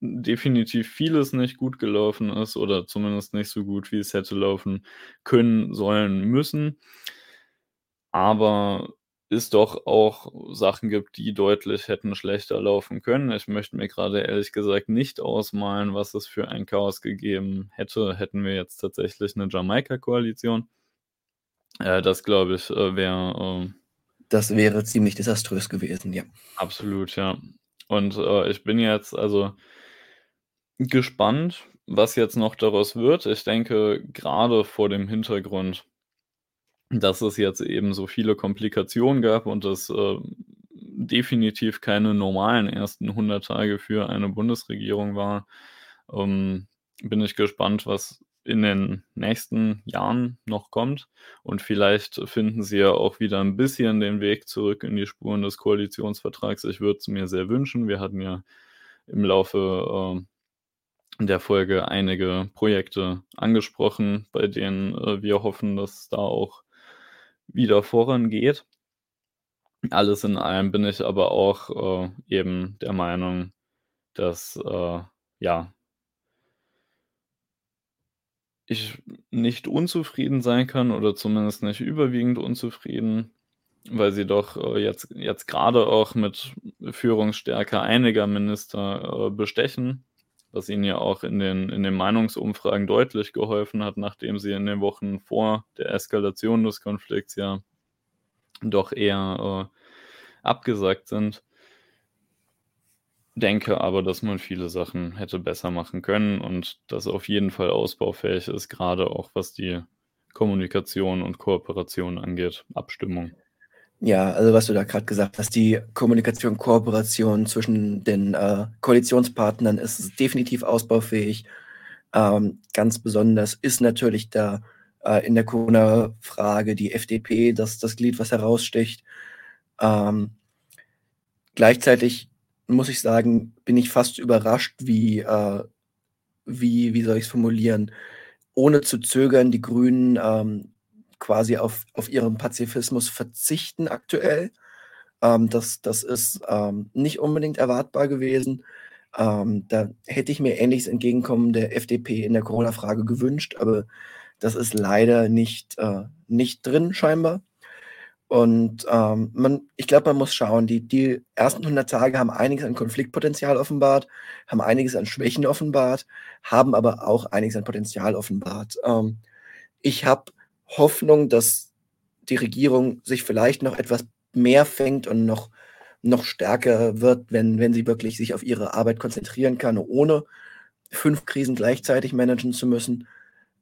definitiv vieles nicht gut gelaufen ist oder zumindest nicht so gut, wie es hätte laufen können, sollen, müssen. Aber es doch auch Sachen gibt, die deutlich hätten schlechter laufen können. Ich möchte mir gerade ehrlich gesagt nicht ausmalen, was es für ein Chaos gegeben hätte, hätten wir jetzt tatsächlich 'ne Jamaika-Koalition. Äh, das glaube ich, äh, wäre, ähm Das wäre ziemlich desaströs gewesen, ja. Absolut, ja. Und, äh, ich bin jetzt also gespannt, was jetzt noch daraus wird. Ich denke, grade vor dem Hintergrund, dass es jetzt eben so viele Komplikationen gab und das, ähm, definitiv keine normalen ersten 100 Tage für eine Bundesregierung war, ähm, bin ich gespannt, was in den nächsten Jahren noch kommt. Und vielleicht finden sie ja auch wieder 'n bisschen den Weg zurück in die Spuren des Koalitionsvertrags. Ich würde es mir sehr wünschen. Wir hatten ja im Laufe, äh, der Folge einige Projekte angesprochen, bei denen, äh, wir hoffen, dass da auch wieder vorangeht. Alles in allem bin ich aber auch, äh, eben der Meinung, dass, äh, ja ich nicht unzufrieden sein kann oder zumindest nicht überwiegend unzufrieden, weil sie doch, äh, jetzt jetzt grade auch mit Führungsstärke einiger Minister, äh, bestechen, was ihnen ja auch in den in den Meinungsumfragen deutlich geholfen hat, nachdem sie in den Wochen vor der Eskalation des Konflikts ja doch eher, äh, abgesackt sind. Denke aber, dass man viele Sachen hätte besser machen können und das auf jeden Fall ausbaufähig ist, grade auch was die Kommunikation und Kooperation angeht, Abstimmung. Ja, also was du da grad gesagt hast, die Kommunikation, Kooperation zwischen den, äh, Koalitionspartnern ist definitiv ausbaufähig. Ähm, ganz besonders ist natürlich da, äh, in der Corona-Frage die FDP das das Glied, was heraussticht. Ähm gleichzeitig muss ich sagen, bin ich fast überrascht, wie, äh wie wie soll ich's formulieren, ohne zu zögern die Grünen, ähm, quasi auf auf ihren Pazifismus verzichten aktuell. Ähm, das das ist, ähm, nicht unbedingt erwartbar gewesen. Ähm, da hätte ich mir ähnliches Entgegenkommen der FDP in der Corona-Frage gewünscht, aber das ist leider nicht äh, nicht drin scheinbar. Und, ähm, man ich glaube, man muss schauen, die die ersten 100 Tage haben einiges an Konfliktpotenzial offenbart, haben einiges an Schwächen offenbart, haben aber auch einiges an Potenzial offenbart. Ähm, ich habe Hoffnung, dass die Regierung sich vielleicht noch etwas mehr fängt und noch noch stärker wird, wenn wenn sie wirklich sich auf ihre Arbeit konzentrieren kann, ohne 5 Krisen gleichzeitig managen zu müssen.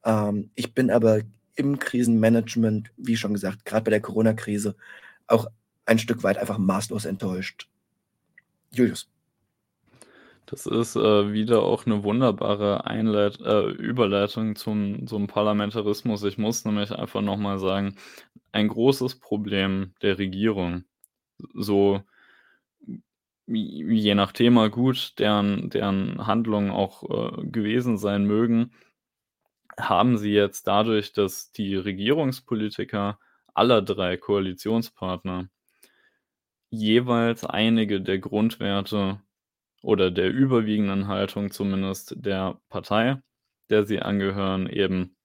Ähm, ich bin aber im Krisenmanagement, wie schon gesagt, grad bei der Corona-Krise auch ein Stück weit einfach maßlos enttäuscht. Julius. Das ist, äh, wieder auch 'ne wunderbare Einleit äh, Überleitung zum zum Parlamentarismus. Ich muss nämlich einfach noch mal sagen, ein großes Problem der Regierung, so je nach Thema gut, deren deren Handlungen auch, äh, gewesen sein mögen, haben sie jetzt dadurch, dass die Regierungspolitiker aller 3 Koalitionspartner jeweils einige der Grundwerte oder der überwiegenden Haltung zumindest der Partei, der sie angehören, eben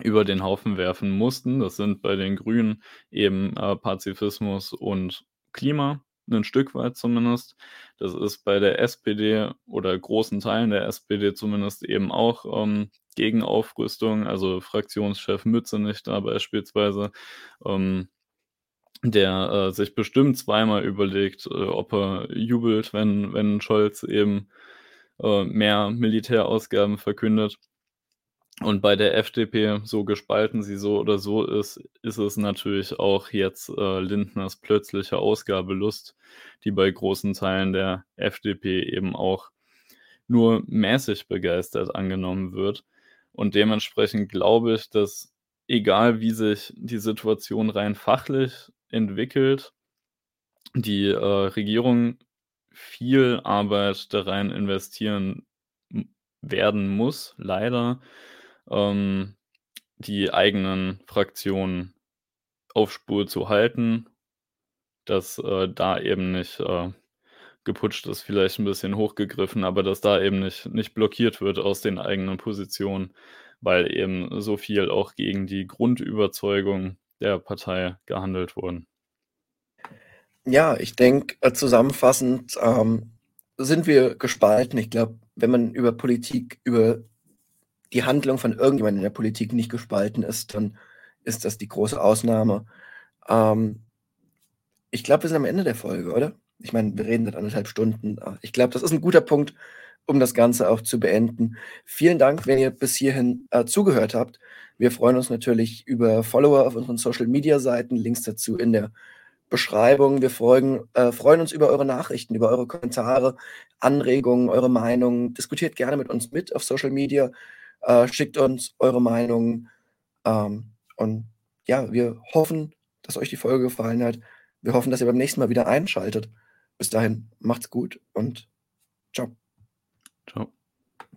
über den Haufen werfen mussten. Das sind bei den Grünen eben, äh, Pazifismus und Klima, 'nen Stück weit zumindest. Das ist bei der SPD oder großen Teilen der SPD zumindest eben auch, ähm, gegen Aufrüstung, also Fraktionschef Mützenich da beispielsweise, ähm, der, äh, sich bestimmt zweimal überlegt, äh, ob er jubelt, wenn wenn Scholz eben, äh, mehr Militärausgaben verkündet. Und bei der FDP, so gespalten sie so oder so ist, ist es natürlich auch jetzt, äh, Lindners plötzliche Ausgabelust, die bei großen Teilen der FDP eben auch nur mäßig begeistert angenommen wird. Und dementsprechend glaube ich, dass egal wie sich die Situation rein fachlich entwickelt, die, äh, Regierung viel Arbeit da rein investieren werden muss, leider, ähm, die eigenen Fraktionen auf Spur zu halten, dass, äh, da eben nicht, äh geputscht ist vielleicht 'n bisschen hochgegriffen, aber dass da eben nicht nicht blockiert wird aus den eigenen Positionen, weil eben so viel auch gegen die Grundüberzeugung der Partei gehandelt wurden. Ja, ich denke, äh, zusammenfassend, ähm, sind wir gespalten. Ich glaube, wenn man über Politik, über die Handlung von irgendjemandem in der Politik nicht gespalten ist, dann ist das die große Ausnahme. Ähm, ich glaube, wir sind am Ende der Folge, oder? Ich meine, wir reden seit anderthalb Stunden. Ah, ich glaube, das ist ein guter Punkt, um das Ganze auch zu beenden. Vielen Dank, wenn ihr bis hierhin äh, zugehört habt. Wir freuen uns natürlich über Follower auf unseren Social-Media-Seiten, Links dazu in der Beschreibung. Wir freuen, äh, freuen uns über eure Nachrichten, über eure Kommentare, Anregungen, eure Meinungen. Diskutiert gerne mit uns mit auf Social Media. Äh, schickt uns eure Meinungen. Ähm, und ja, wir hoffen, dass euch die Folge gefallen hat. Wir hoffen, dass ihr beim nächsten Mal wieder einschaltet. Bis dahin, macht's gut und ciao.